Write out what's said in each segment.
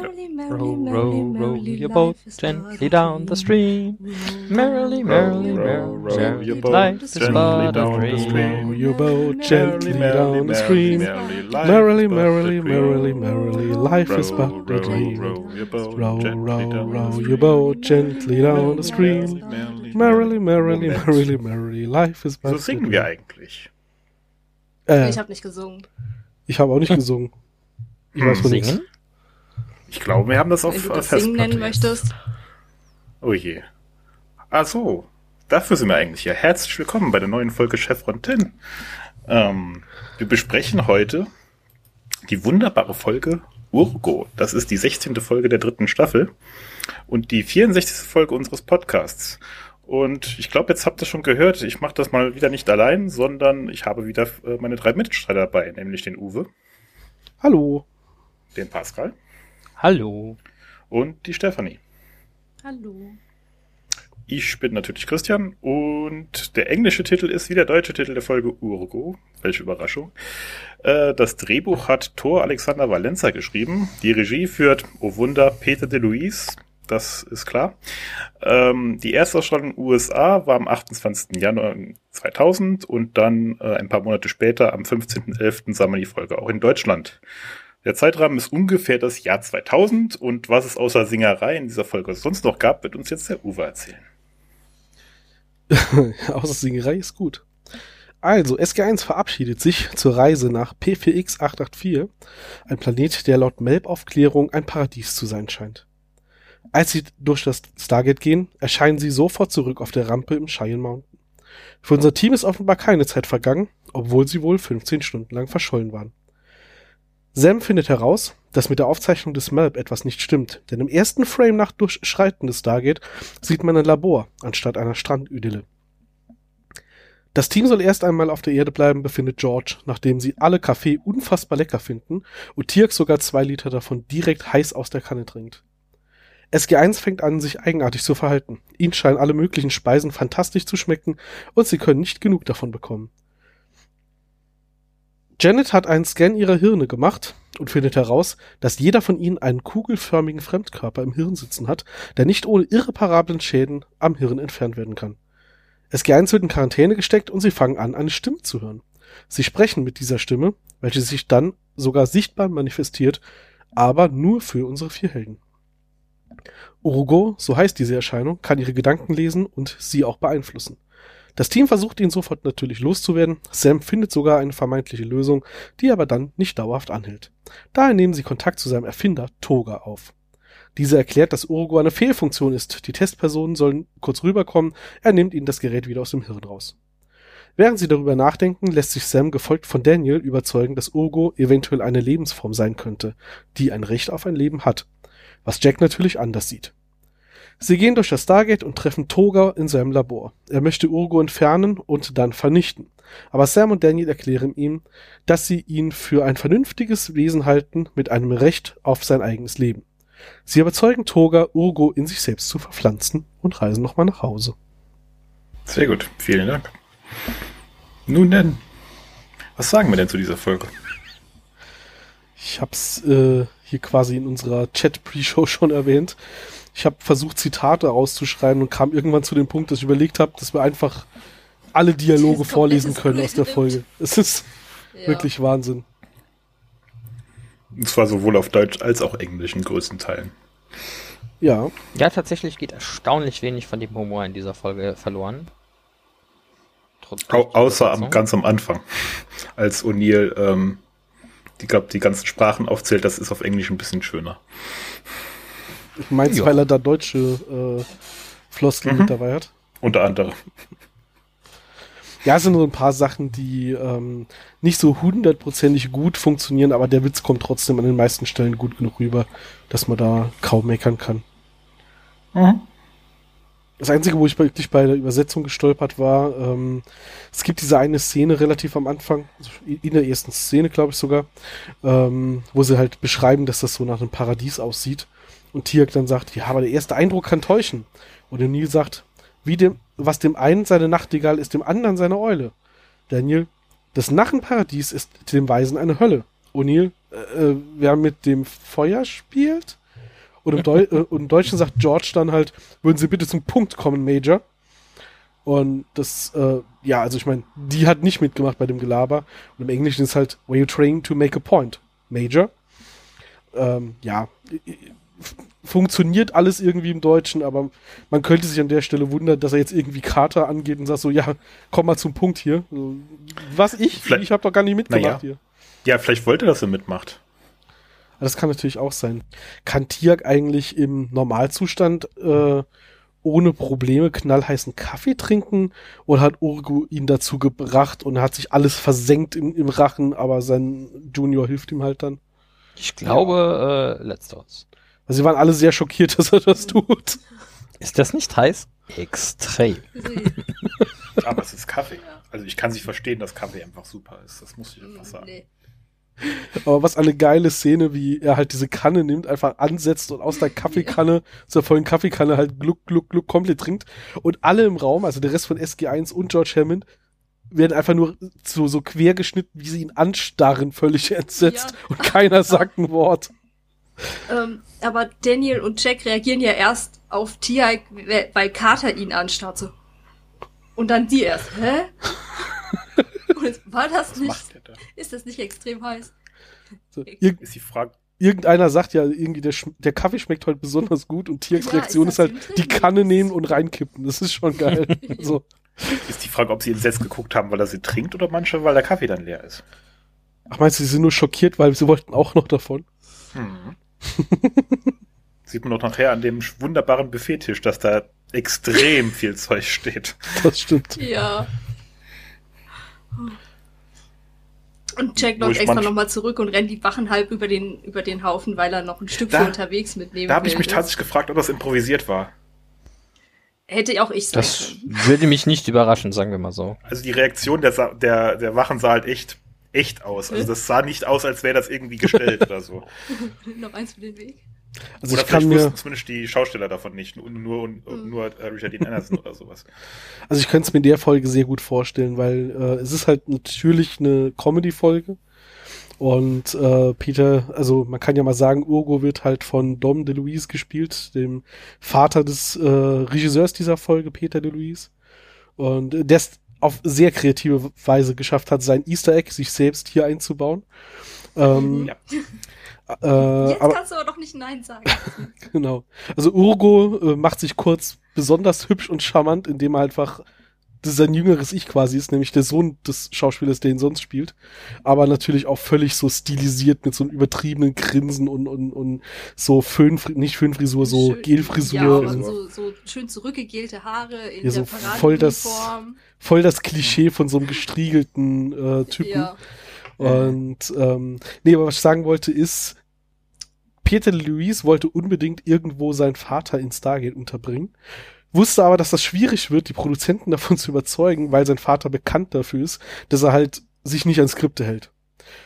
Merrily, merrily, Row, merrily, row, row merrily, your boat gently down the dream. stream. Merrily, merrily, row, merrily, row your boat life is gently but a down the dream. stream. Row your boat gently down the stream. merrily, Merrily, merrily, dream. merrily, life is Row, but a row, dream. row Row, row, row your boat gently down the stream. Merrily, Merrily, merrily, merrily, life is but So a singen wir dream. eigentlich. Äh, Ich habe nicht gesungen. ich habe auch nicht gesungen. Ich weiß von nichts. Ich glaube, wir haben das auf Wenn du äh, das Singen Festplatte nennen jetzt. möchtest. Oh je. Ach so. Dafür sind wir eigentlich hier. Herzlich willkommen bei der neuen Folge Chevron 10. Ähm, wir besprechen heute die wunderbare Folge Urgo. Das ist die 16. Folge der dritten Staffel und die 64. Folge unseres Podcasts. Und ich glaube, jetzt habt ihr schon gehört, ich mache das mal wieder nicht allein, sondern ich habe wieder äh, meine drei Mitstreiter dabei, nämlich den Uwe, Hallo. den Pascal Hallo. und die Stefanie. Hallo. Ich bin natürlich Christian und der englische Titel ist wie der deutsche Titel der Folge Urgo. Welche Überraschung. Äh, Das Drehbuch hat Thor Alexander Valenza geschrieben. Die Regie führt, oh Wunder, Peter de Luis. Das ist klar. Ähm, Die Erstausstrahlung in den USA war am 28. Januar 2000 und dann äh, ein paar Monate später, am 15.11. sah man die Folge auch in Deutschland. Der Zeitrahmen ist ungefähr das Jahr 2000 und was es außer Singerei in dieser Folge sonst noch gab, wird uns jetzt der Uwe erzählen. Außer Singerei ist gut. Also, SG1 verabschiedet sich zur Reise nach P4X 884, ein Planet, der laut Melb-Aufklärung ein Paradies zu sein scheint. Als sie durch das Stargate gehen, erscheinen sie sofort zurück auf der Rampe im Cheyenne Mountain. Für unser Team ist offenbar keine Zeit vergangen, obwohl sie wohl 15 Stunden lang verschollen waren. Sam findet heraus, dass mit der Aufzeichnung des Melb etwas nicht stimmt, denn im ersten Frame nach Durchschreiten des Stargate sieht man ein Labor anstatt einer Strandidylle. Das Team soll erst einmal auf der Erde bleiben, befindet George, nachdem sie alle Kaffee unfassbar lecker finden und Tirk sogar zwei Liter davon direkt heiß aus der Kanne trinkt. SG1 fängt an, sich eigenartig zu verhalten. Ihnen scheinen alle möglichen Speisen fantastisch zu schmecken und sie können nicht genug davon bekommen. Janet hat einen Scan ihrer Hirne gemacht und findet heraus, dass jeder von ihnen einen kugelförmigen Fremdkörper im Hirn sitzen hat, der nicht ohne irreparablen Schäden am Hirn entfernt werden kann. SG1 wird in Quarantäne gesteckt und sie fangen an, eine Stimme zu hören. Sie sprechen mit dieser Stimme, welche sich dann sogar sichtbar manifestiert, aber nur für unsere vier Helden. Urugo, so heißt diese Erscheinung, kann ihre Gedanken lesen und sie auch beeinflussen. Das Team versucht ihn sofort natürlich loszuwerden. Sam findet sogar eine vermeintliche Lösung, die aber dann nicht dauerhaft anhält. Daher nehmen sie Kontakt zu seinem Erfinder Toga auf. Dieser erklärt, dass Urugo eine Fehlfunktion ist. Die Testpersonen sollen kurz rüberkommen. Er nimmt ihnen das Gerät wieder aus dem Hirn raus. Während sie darüber nachdenken, lässt sich Sam gefolgt von Daniel überzeugen, dass Urugo eventuell eine Lebensform sein könnte, die ein Recht auf ein Leben hat. Was Jack natürlich anders sieht. Sie gehen durch das Stargate und treffen Toga in seinem Labor. Er möchte Urgo entfernen und dann vernichten. Aber Sam und Daniel erklären ihm, dass sie ihn für ein vernünftiges Wesen halten mit einem Recht auf sein eigenes Leben. Sie überzeugen Toga, Urgo in sich selbst zu verpflanzen und reisen nochmal nach Hause. Sehr gut, vielen Dank. Nun denn, was sagen wir denn zu dieser Folge? Ich hab's äh, hier quasi in unserer Chat-Pre-Show schon erwähnt. Ich habe versucht, Zitate auszuschreiben und kam irgendwann zu dem Punkt, dass ich überlegt habe, dass wir einfach alle Dialoge vorlesen können aus der. Folge. Es ist Ja. wirklich Wahnsinn. Und zwar sowohl auf Deutsch als auch Englisch in größten Teilen. Ja, Ja, tatsächlich geht erstaunlich wenig von dem Humor in dieser Folge verloren. Trotz Au außer am, ganz am Anfang, als O'Neill ähm, die, glaub, die ganzen Sprachen aufzählt, das ist auf Englisch ein bisschen schöner. Ich mein's, Ja. weil er da deutsche äh, Floskeln Mhm. mit dabei hat. Unter anderem. Ja, es sind nur ein paar Sachen, die ähm, nicht so hundertprozentig gut funktionieren, aber der Witz kommt trotzdem an den meisten Stellen gut genug rüber, dass man da kaum meckern kann. Das Einzige, wo ich wirklich bei der Übersetzung gestolpert war, ähm, es gibt diese eine Szene relativ am Anfang, also in der ersten Szene, glaube ich sogar, ähm, wo sie halt beschreiben, dass das so nach einem Paradies aussieht. Und Tiak dann sagt, ja, aber der erste Eindruck kann täuschen. Und Neil sagt, wie dem, was dem einen seine Nachtigall ist, dem anderen seine Eule. Daniel, das Narrenparadies ist dem Weisen eine Hölle. O'Neill, äh, wer mit dem Feuer spielt. Und im, Deu äh, im Deutschen sagt George dann halt, würden Sie bitte zum Punkt kommen, Major. Und das, äh, ja, also ich meine, die hat nicht mitgemacht bei dem Gelaber. Und im Englischen ist halt, were you trained to make a point, Major? Ähm, ja, funktioniert alles irgendwie im Deutschen, aber man könnte sich an der Stelle wundern, dass er jetzt irgendwie Carter angeht und sagt so, ja, komm mal zum Punkt hier. So, Was ich? Vielleicht- ich habe doch gar nicht mitgemacht Naja. hier. Ja, vielleicht wollte er, dass er mitmacht. Das kann natürlich auch sein. Kann Tiak eigentlich im Normalzustand äh, ohne Probleme knallheißen Kaffee trinken oder hat Urgu ihn dazu gebracht und hat sich alles versenkt im, im Rachen, aber sein Junior hilft ihm halt dann? Ich glaube, äh, letzteres. Also sie waren alle sehr schockiert, dass er das tut. Ist das nicht heiß? Extrem. Aber es ist Kaffee. Also ich kann sich verstehen, dass Kaffee einfach super ist. Das muss ich einfach sagen. Nee. Aber was eine geile Szene, wie er halt diese Kanne nimmt, einfach ansetzt und aus der Kaffeekanne, zur vollen Kaffeekanne halt gluck, gluck, gluck komplett trinkt. Und alle im Raum, also der Rest von SG1 und George Hammond, werden einfach nur so, so quer geschnitten, wie sie ihn anstarren, völlig entsetzt. Ja. Und keiner sagt ein Wort. Ähm, aber Daniel und Jack reagieren ja erst auf Tiag, weil Carter ihn anstarrt. So. Und dann die erst. Hä? Und war das Was nicht? da? Ist das nicht extrem heiß? So, ir Ist die Frage, irgendeiner sagt ja irgendwie, der, Sch- der Kaffee schmeckt heute besonders gut und Tiaks Ja, Reaktion ist ist halt die? Kanne nehmen und reinkippen. Das ist schon geil. so. ist die Frage, ob sie entsetzt geguckt haben, weil er sie trinkt oder manche, weil der Kaffee dann leer ist. Ach, meinst du, sie sind nur schockiert, weil sie wollten auch noch davon? Sieht man doch nachher an dem wunderbaren Buffettisch, dass da extrem viel Zeug steht. Das stimmt. Ja. Und Jack läuft extra nochmal zurück und rennt die Wachen halb über den, über den Haufen, weil er noch ein Stück Da- unterwegs mitnehmen Da habe ich mich tatsächlich gefragt, ob das improvisiert war. Hätte auch ich sein Das würde mich nicht überraschen, sagen wir mal so. Also die Reaktion der, Sa der, der Wachen sah halt echt, echt aus. Also das sah nicht aus, als wäre das irgendwie gestellt oder so. noch eins für den Weg. Also oder ich kann vielleicht mir, zumindest die Schausteller davon nicht. Nur, nur, nur äh, Richard Dean Anderson oder sowas. also ich könnte es mir in der Folge sehr gut vorstellen, weil äh, es ist halt natürlich eine Comedy-Folge. Und äh, Peter, also man kann ja mal sagen, Urgo wird halt von Dom DeLuise gespielt, dem Vater des äh, Regisseurs dieser Folge, Peter DeLuise. Und äh, der es auf sehr kreative Weise geschafft hat, sein Easter Egg sich selbst hier einzubauen. Ähm, Ja. äh, Jetzt aber kannst du aber doch nicht Nein sagen. Genau. Also Urgo äh, macht sich kurz besonders hübsch und charmant, indem er einfach sein jüngeres Ich quasi ist, nämlich der Sohn des Schauspielers, der ihn sonst spielt. Aber natürlich auch völlig so stilisiert mit so einem übertriebenen Grinsen und, und, und so Föhn, nicht Föhnfrisur, so Schön- Gelfrisur. Ja, und und so, so schön zurückgegelte Haare in Ja, so der voll das- voll das Klischee von so einem gestriegelten äh, Typen. Ja. Und ähm, nee, aber was ich sagen wollte ist, Peter Louise wollte unbedingt irgendwo seinen Vater in Stargate unterbringen, wusste aber, dass das schwierig wird, die Produzenten davon zu überzeugen, weil sein Vater bekannt dafür ist, dass er halt sich nicht an Skripte hält.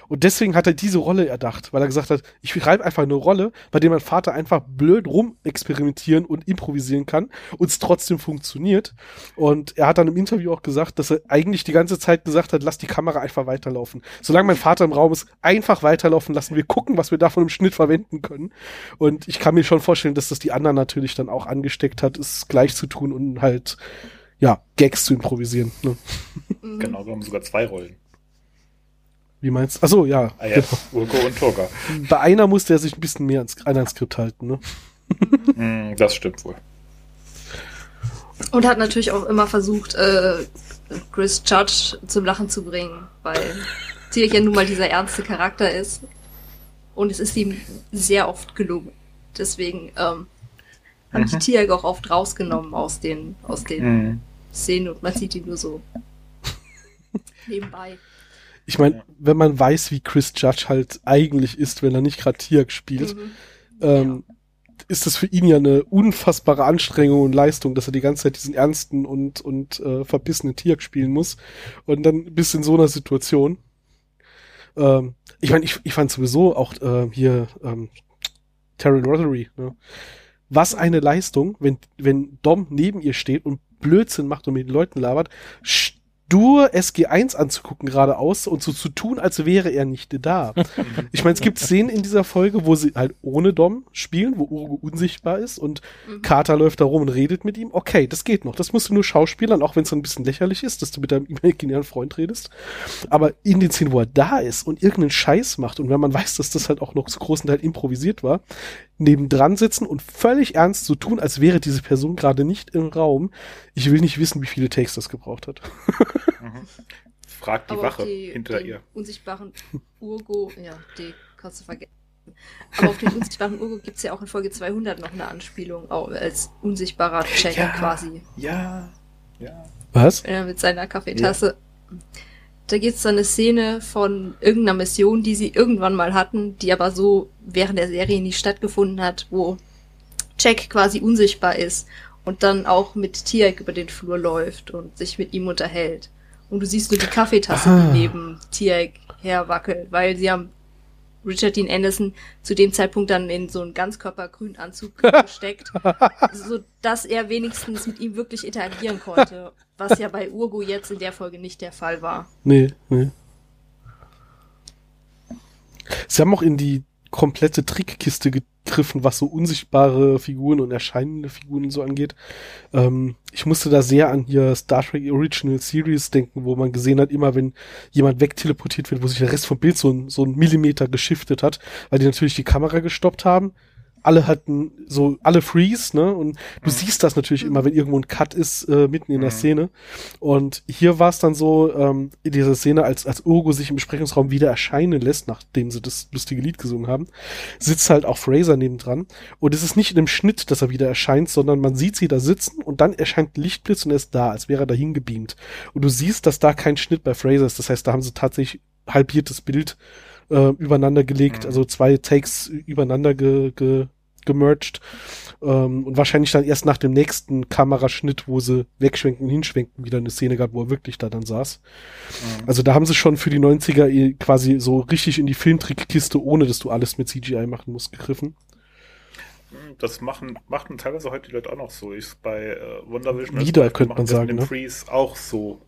Und deswegen hat er diese Rolle erdacht, weil er gesagt hat, ich schreibe einfach eine Rolle, bei der mein Vater einfach blöd rum experimentieren und improvisieren kann und es trotzdem funktioniert. Und er hat dann im Interview auch gesagt, dass er eigentlich die ganze Zeit gesagt hat, lass die Kamera einfach weiterlaufen. Solange mein Vater im Raum ist, einfach weiterlaufen lassen. Wir gucken, was wir davon im Schnitt verwenden können. Und ich kann mir schon vorstellen, dass das die anderen natürlich dann auch angesteckt hat, es gleich zu tun und halt, ja, Gags zu improvisieren. Ne? Genau, wir haben sogar zwei Rollen. Wie meinst du? Achso, ja. Ah ja, Genau. Urko und Toga. Bei einer musste er sich ein bisschen mehr ans, an ein Skript halten. Ne? Hm, das stimmt wohl. Und hat natürlich auch immer versucht, äh, Chris Judge zum Lachen zu bringen, weil Tiak ja nun mal dieser ernste Charakter ist. Und es ist ihm sehr oft gelungen. Deswegen ähm, haben die Mhm. Tiak auch oft rausgenommen aus den, aus den Hm. Szenen und man sieht ihn nur so nebenbei. Ich meine, Ja. wenn man weiß, wie Chris Judge halt eigentlich ist, wenn er nicht gerade Tiak spielt, Mhm. ähm, ist das für ihn ja eine unfassbare Anstrengung und Leistung, dass er die ganze Zeit diesen ernsten und, und äh, verbissenen Tiak spielen muss. Und dann bist du in so einer Situation. Ähm, ich meine, ich, ich fand sowieso auch äh, hier ähm, Terry Rothery, ne? Was eine Leistung, wenn, wenn Dom neben ihr steht und Blödsinn macht und mit den Leuten labert, stur SG1 anzugucken geradeaus und so zu tun, als wäre er nicht da. ich meine, es gibt Szenen in dieser Folge, wo sie halt ohne Dom spielen, wo Urgo unsichtbar ist und Mhm. Carter läuft da rum und redet mit ihm. Okay, das geht noch. Das musst du nur schauspielern, auch wenn es so ein bisschen lächerlich ist, dass du mit deinem imaginären Freund redest. Aber in den Szenen, wo er da ist und irgendeinen Scheiß macht und wenn man weiß, dass das halt auch noch zu großen Teil improvisiert war, nebendran sitzen und völlig ernst so tun, als wäre diese Person gerade nicht im Raum. Ich will nicht wissen, wie viele Takes das gebraucht hat. Fragt die Aber Wache die, hinter den ihr. unsichtbaren Urgo, ja, die kannst du vergessen. Aber auf den unsichtbaren Urgo gibt's ja auch in Folge 200 noch eine Anspielung, auch als unsichtbarer Check Ja. quasi, Ja, ja. Was? äh, mit seiner Kaffeetasse. Da gibt's dann eine Szene von irgendeiner Mission, die sie irgendwann mal hatten, die aber so während der Serie nie stattgefunden hat, wo Jack quasi unsichtbar ist und dann auch mit Tiak über den Flur läuft und sich mit ihm unterhält. Und du siehst nur die Kaffeetasse, Ah. die neben Tiak herwackelt, weil sie haben Richard Dean Anderson zu dem Zeitpunkt dann in so einen ganzkörpergrünen Anzug gesteckt, so dass er wenigstens mit ihm wirklich interagieren konnte, was ja bei Urgo jetzt in der Folge nicht der Fall war. Nee, nee. Sie haben auch in die komplette Trickkiste gegriffen, was so unsichtbare Figuren und erscheinende Figuren und so angeht. Ähm, ich musste da sehr an hier Star Trek Original Series denken, wo man gesehen hat, immer wenn jemand wegteleportiert wird, wo sich der Rest vom Bild so, ein- so ein Millimeter geschiftet hat, weil die natürlich die Kamera gestoppt haben. Alle hatten so, alle Freeze, ne? Und du siehst das natürlich immer, wenn irgendwo ein Cut ist, äh, mitten in der Mhm. Szene. Und hier war es dann so, ähm, in dieser Szene, als, als Urgo sich im Besprechungsraum wieder erscheinen lässt, nachdem sie das lustige Lied gesungen haben, sitzt halt auch Fraser nebendran. Und es ist nicht in dem Schnitt, dass er wieder erscheint, sondern man sieht sie da sitzen und dann erscheint ein Lichtblitz und er ist da, als wäre er dahin gebeamt. Und du siehst, dass da kein Schnitt bei Fraser ist. Das heißt, da haben sie tatsächlich halbiertes Bild äh, übereinander gelegt, Mhm. also zwei Takes übereinander ge, ge, gemerged. Ähm, und wahrscheinlich dann erst nach dem nächsten Kameraschnitt, wo sie wegschwenken, hinschwenken, wieder eine Szene gab, wo er wirklich da dann saß. Mhm. Also da haben sie schon für die 90er eh quasi so richtig in die Filmtrickkiste, ohne dass du alles mit CGI machen musst, gegriffen. Das machen, machen teilweise heute die Leute auch noch so. Ist bei äh, WandaVision Wieder, könnte man sagen, ne? Freeze auch so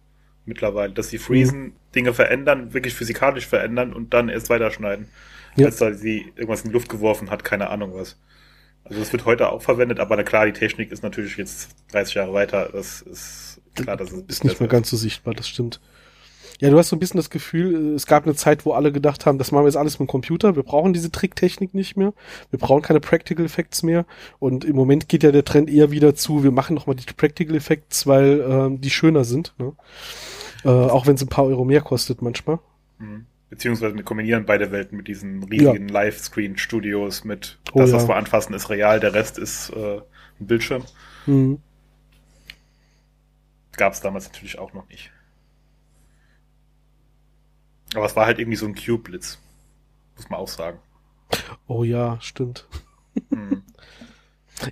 mittlerweile, dass sie Freezen, Dinge verändern, wirklich physikalisch verändern und dann erst weiterschneiden. Ja. Als da sie irgendwas in die Luft geworfen hat, keine Ahnung was. Also das wird heute auch verwendet, aber na klar, die Technik ist natürlich jetzt 30 Jahre weiter. Das ist klar, dass es Ist nicht mehr ganz so sichtbar, das stimmt. Ja, du hast so ein bisschen das Gefühl, äh, es gab eine Zeit, wo alle gedacht haben, das machen wir jetzt alles mit dem Computer, wir brauchen diese Tricktechnik nicht mehr, wir brauchen keine Practical Effects mehr und im Moment geht ja der Trend eher wieder zu, wir machen nochmal die Practical Effects, weil ähm, die schöner sind, ne? äh, auch wenn es ein paar Euro mehr kostet manchmal. Mhm. Beziehungsweise wir kombinieren beide Welten mit diesen riesigen Livescreen-Studios mit Oh das, ja. was wir anfassen, ist real, der Rest ist äh, ein Bildschirm. Mhm. Gab es damals natürlich auch noch nicht. Aber es war halt irgendwie so ein Q-Blitz. Muss man auch sagen. Oh ja, stimmt. Mhm.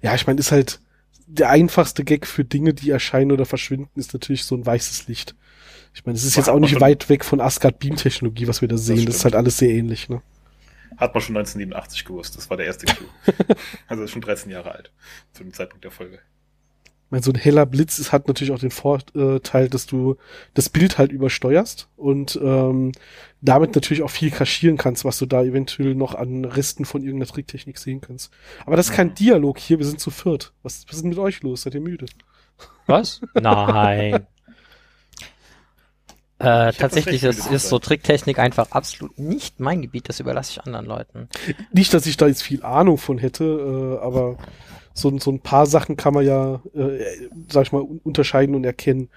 Ja, ich meine, ist halt der einfachste Gag für Dinge, die erscheinen oder verschwinden, ist natürlich so ein weißes Licht. Ich meine, es ist jetzt auch nicht schon- weit weg von Asgard Beam Technologie, was wir da sehen. Das, ist stimmt. halt alles sehr ähnlich, ne? Hat man schon 1987 gewusst. Das war der erste Q. also ist schon 13 Jahre alt. Zu dem Zeitpunkt der Folge. Meine, so ein heller Blitz ist, hat natürlich auch den Vorteil, dass du das Bild halt übersteuerst und ähm, damit natürlich auch viel kaschieren kannst, was du da eventuell noch an Resten von irgendeiner Tricktechnik sehen kannst. Aber das ist kein Mhm. Dialog hier, wir sind zu viert. Was, was ist denn mit euch los? Seid ihr müde? Was? Nein. Äh, das tatsächlich recht, ist, so. Tricktechnik einfach absolut nicht mein Gebiet, das überlasse ich anderen Leuten. Nicht, dass ich da jetzt viel Ahnung von hätte, äh, aber so, so ein paar Sachen kann man ja, äh, sag ich mal, un- unterscheiden und erkennen,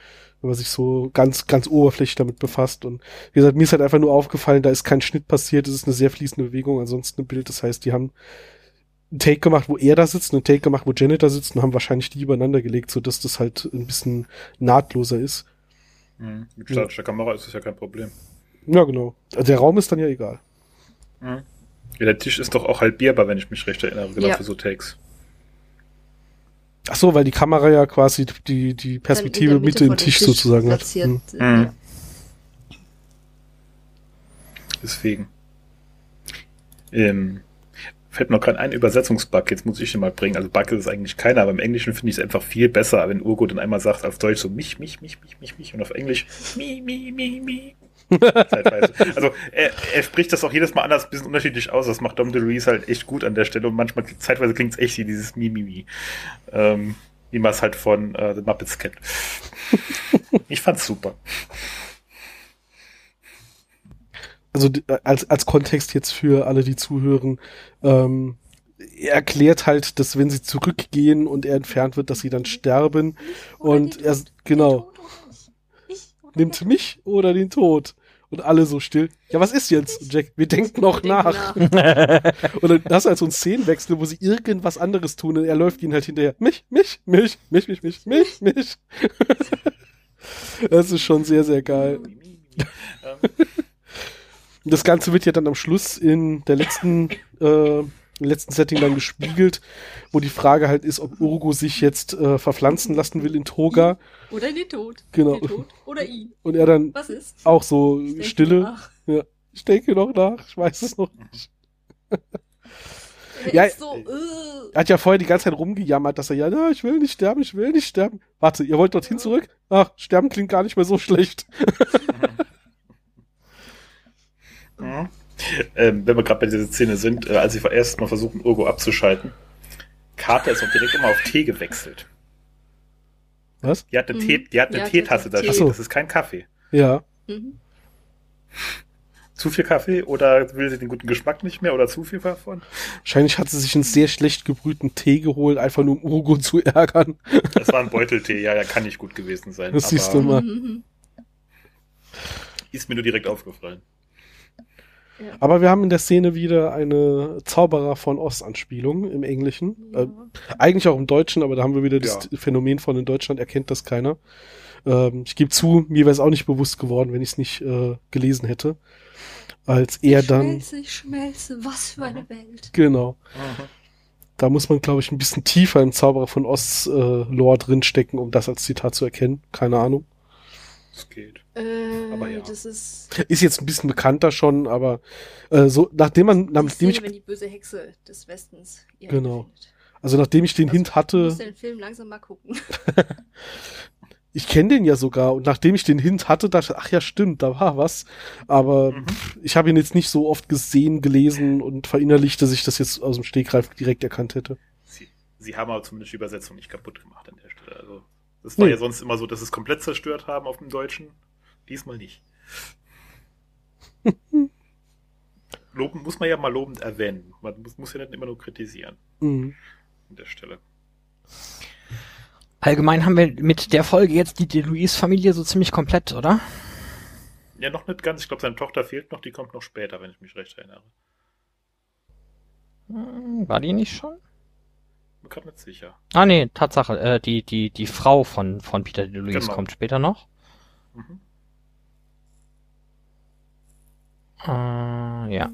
wenn man sich so ganz, ganz oberflächlich damit befasst. Und wie gesagt, mir ist halt einfach nur aufgefallen, da ist kein Schnitt passiert, es ist eine sehr fließende Bewegung, ansonsten ein Bild. Das heißt, die haben einen Take gemacht, wo er da sitzt, einen Take gemacht, wo Janet da sitzt und haben wahrscheinlich die übereinander gelegt, so dass das halt ein bisschen nahtloser ist. Mhm. Mit statischer Kamera ist das ja kein Problem. Ja, genau. Also der Raum ist dann ja egal. Mhm. Ja, der Tisch ist doch auch halbierbar, wenn ich mich recht erinnere, genau Ja. für so Takes. Ach so, weil die Kamera ja quasi die, die Perspektive Dann in der Mitte im von dem Tisch, sozusagen hat. Hm. äh, Mhm. ja. Deswegen. Ähm, Fällt mir noch gerade ein Übersetzungsbug, jetzt muss ich den mal bringen. Also Bug ist es eigentlich keiner, aber im Englischen finde ich es einfach viel besser, wenn Urgo dann einmal sagt auf Deutsch so mich, mich, mich, mich, mich, mich und auf Englisch mi, mi, mi, mi. Zeitweise. Also er, er spricht das auch jedes Mal anders, ein bisschen unterschiedlich aus. Das macht Dom DeLuise halt echt gut an der Stelle und manchmal zeitweise klingt es echt wie dieses Mi, mi, mi. Ähm, wie man es halt von äh, The Muppets kennt. ich fand's super. also d- als, als Kontext jetzt für alle, die zuhören, ähm, er erklärt halt, dass wenn sie zurückgehen und er entfernt wird, dass sie dann sterben. Und er, genau, nimmt mich oder den Tod. Und alle so still. Ja, was ist jetzt? Und Jack, wir denken noch nach. Und dann hast du halt so einen Szenenwechsel, wo sie irgendwas anderes tun und er läuft ihnen halt hinterher. Mich, mich, mich, mich, mich, mich, mich, mich. Das ist schon sehr, sehr geil. Das Ganze wird ja dann am Schluss in der letzten, äh, im letzten Setting dann gespiegelt, wo die Frage halt ist, ob Urgo sich jetzt äh, verpflanzen lassen will in Toga. Oder den Tod. Genau. Den Tod. Oder ihn. Und er dann Was ist? auch so Ich denke Stille. nach. Ja, ich denke noch nach, ich weiß es noch nicht. Er Ja, ist so, äh, Er hat ja vorher die ganze Zeit rumgejammert, dass er ja, ja, ich will nicht sterben, ich will nicht sterben. Warte, ihr wollt dorthin zurück? Ach, sterben klingt gar nicht mehr so schlecht. Mhm. Ähm, wenn wir gerade bei dieser Szene sind, äh, als sie erst mal versuchen, Urgo abzuschalten, Carter ist auch direkt immer auf Tee gewechselt. Was? Die hat eine, Mhm. Tee, die hat eine Ja, Teetasse da stehen. Das ist kein Kaffee. Ja. mhm. Zu viel Kaffee oder will sie den guten Geschmack nicht mehr oder zu viel davon? Wahrscheinlich hat sie sich einen sehr schlecht gebrühten Tee geholt, einfach nur um Urgo zu ärgern. Das war ein Beuteltee, ja, ja, kann nicht gut gewesen sein. Das siehst du mal. Mhm. Ist mir nur direkt aufgefallen. Aber wir haben in der Szene wieder eine Zauberer von Ost-Anspielung im Englischen. Ja. Äh, eigentlich auch im Deutschen, aber da haben wir wieder das Ja. Phänomen von in Deutschland erkennt das keiner. Ähm, ich gebe zu, mir wäre es auch nicht bewusst geworden, wenn ich es nicht äh, gelesen hätte. Als er ich dann, Schmelze, ich schmelze, was für eine Welt. genau, da muss man, glaube ich, ein bisschen tiefer im Zauberer von Ost äh, drinstecken, um das als Zitat zu erkennen. Keine Ahnung. Das geht. Äh, Aber ja. das ist Ist jetzt ein bisschen bekannter schon, aber äh, so, nachdem man, nachdem Szene, ich, wenn die böse Hexe des Westens ihr Genau. findet. also nachdem ich den Also, Hint Du hatte, musst den Film langsam mal gucken. ich kenne den ja sogar und nachdem ich den Hint hatte, dachte ich, ach ja, stimmt, da war was. Aber Mhm. pff, ich habe ihn jetzt nicht so oft gesehen, gelesen und verinnerlicht, dass ich das jetzt aus dem Stegreif direkt erkannt hätte. Sie, sie haben aber zumindest die Übersetzung nicht kaputt gemacht an der Stelle. Also, das war Nee. ja sonst immer so, dass sie es komplett zerstört haben auf dem Deutschen. Diesmal nicht. Loben muss man ja mal lobend erwähnen. Man muss, muss ja nicht immer nur kritisieren Mhm. an der Stelle. Allgemein haben wir mit der Folge jetzt die DeLuise-Familie so ziemlich komplett, oder? Ja, noch nicht ganz. Ich glaube, seine Tochter fehlt noch. Die kommt noch später, wenn ich mich recht erinnere. Hm, War die nicht schon? Bin gerade nicht sicher. Ah nee, Tatsache, äh, die, die, die Frau von, von Peter DeLuise Genau. kommt später noch. Mhm. Äh, ja.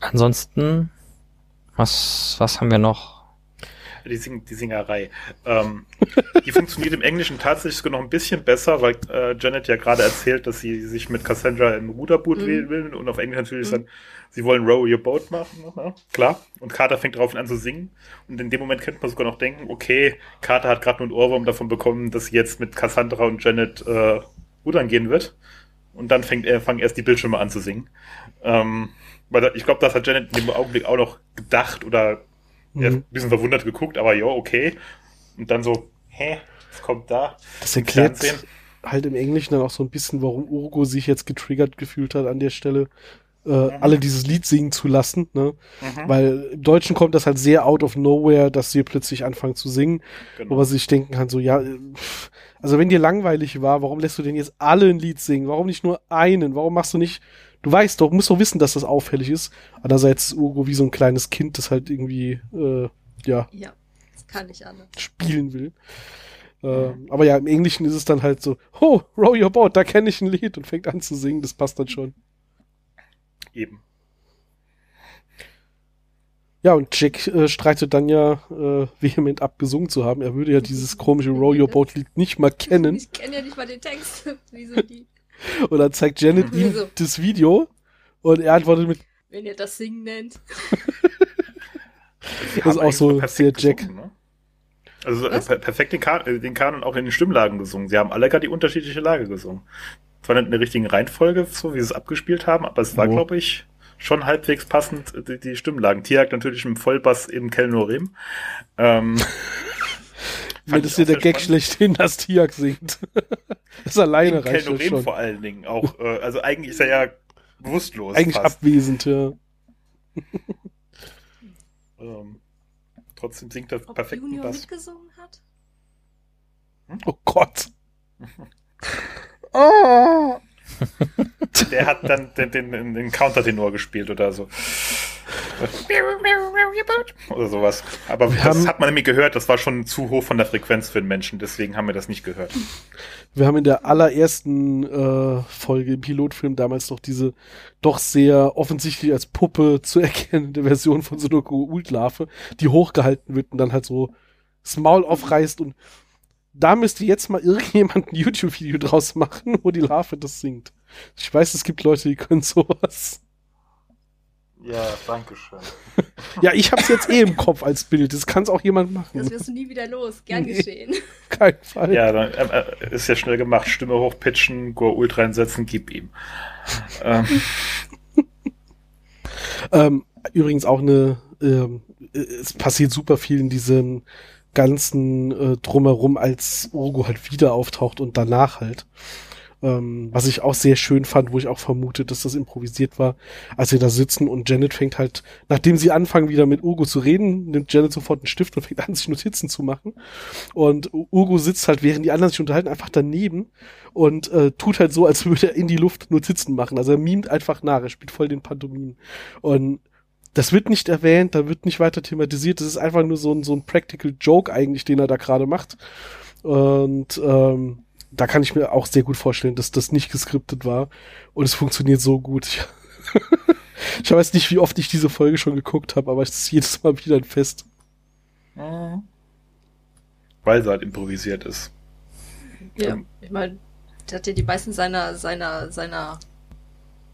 Ansonsten, was, was haben wir noch? Die, Sing die Singerei. Ähm, die funktioniert im Englischen tatsächlich sogar noch ein bisschen besser, weil äh, Janet ja gerade erzählt, dass sie sich mit Cassandra im Ruderboot Mhm. wählen will und auf Englisch natürlich Mhm. dann, sie wollen Row Your Boat machen, ne? klar. Und Carter fängt daraufhin an zu singen. Und in dem Moment könnte man sogar noch denken, okay, Carter hat gerade nur einen Ohrwurm davon bekommen, dass sie jetzt mit Cassandra und Janet äh, rudern gehen wird. Und dann fängt er, fangen erst die Bildschirme an zu singen. Ähm, weil ich glaube, das hat Janet in dem Augenblick auch noch gedacht oder er Mhm. ein bisschen verwundert geguckt, aber ja, okay. Und dann so, hä, was kommt da? Das erklärt halt im Englischen dann auch so ein bisschen, warum Urgo sich jetzt getriggert gefühlt hat an der Stelle, äh, alle dieses Lied singen zu lassen, ne? Mhm, Weil im Deutschen kommt das halt sehr out of nowhere, dass sie plötzlich anfangen zu singen, wo genau. man sich denken kann, so, ja, äh, also wenn dir langweilig war, warum lässt du denn jetzt alle ein Lied singen? Warum nicht nur einen? Warum machst du nicht, du weißt doch, musst doch wissen, dass das auffällig ist. Andererseits ist Urgo wie so ein kleines Kind, das halt irgendwie, äh, ja, Ja, das kann ich anders. spielen will. Ähm, aber ja, im Englischen ist es dann halt so, oh, row your boat, da kenne ich ein Lied und fängt an zu singen, das passt dann schon. Eben. Ja, und Jack äh, streitet dann ja äh, vehement ab, gesungen zu haben. Er würde ja dieses komische Row Your Boat Lied nicht mal kennen. Ich kenne ja nicht mal den Text. Wieso die? Und dann zeigt Janet ihm Wieso? das Video und er antwortet mit, Wenn ihr das Singen nennt. Das ist auch so sehr Jack. gesungen, ne? Also äh, Was? per perfekt den, kan äh, den Kanon auch in den Stimmlagen gesungen. Sie haben alle gar die unterschiedliche Lage gesungen. Zwar nicht in der richtigen Reihenfolge, so wie sie es abgespielt haben, aber es war, Oh. glaube ich, schon halbwegs passend, äh, die, die Stimmlagen. Tiag natürlich im Vollbass im Kelnorim. Ähm, fand das auch der Gag schlechthin, dass Tiak singt. das alleine Im reicht Kelnorim schon. vor allen Dingen auch. Äh, also eigentlich ist er ja bewusstlos. Eigentlich fast. abwesend, ja. Ähm, trotzdem singt er Ob perfekten Junior Bass. mitgesungen hat? Oh Gott. oh. Der hat dann den, den, den, Countertenor gespielt oder so. Oder sowas. Aber Wir das haben- hat man nämlich gehört, das war schon zu hoch von der Frequenz für den Menschen, deswegen haben wir das nicht gehört. Wir haben in der allerersten äh, Folge im Pilotfilm damals noch diese doch sehr offensichtlich als Puppe zu erkennende Version von einer Ult-Larve, die hochgehalten wird und dann halt so das Maul aufreißt und da müsste jetzt mal irgendjemand ein YouTube-Video draus machen, wo die Larve das singt. Ich weiß, es gibt Leute, die können sowas. Ja, danke schön. Ja, ich hab's jetzt eh im Kopf als Bild. Das kann's auch jemand machen. Das wirst du nie wieder los. Gern Nee. geschehen. Kein Fall. Ja, dann äh, ist ja schnell gemacht. Stimme hochpitchen, Go Ult reinsetzen, gib ihm. Ähm, Ähm, übrigens auch eine, ähm, äh, es passiert super viel in diesem ganzen äh, drumherum, als Urgo halt wieder auftaucht und danach halt. Ähm, was ich auch sehr schön fand, wo ich auch vermute, dass das improvisiert war, als sie da sitzen und Janet fängt halt, nachdem sie anfangen wieder mit Urgo zu reden, nimmt Janet sofort einen Stift und fängt an, sich Notizen zu machen. Und Urgo sitzt halt, während die anderen sich unterhalten, einfach daneben und äh, tut halt so, als würde er in die Luft Notizen machen. Also er mimt einfach nach, er spielt voll den Pantomimen. Und das wird nicht erwähnt, da wird nicht weiter thematisiert. Das ist einfach nur so ein, so ein Practical Joke eigentlich, den er da gerade macht. Und ähm, da kann ich mir auch sehr gut vorstellen, dass das nicht geskriptet war. Und es funktioniert so gut. Ich, ich weiß nicht, wie oft ich diese Folge schon geguckt habe, aber es ist jedes Mal wieder ein Fest. weil sie halt improvisiert ist. Ja, Ähm. ich meine, der hat ja die meisten seiner, seiner, seiner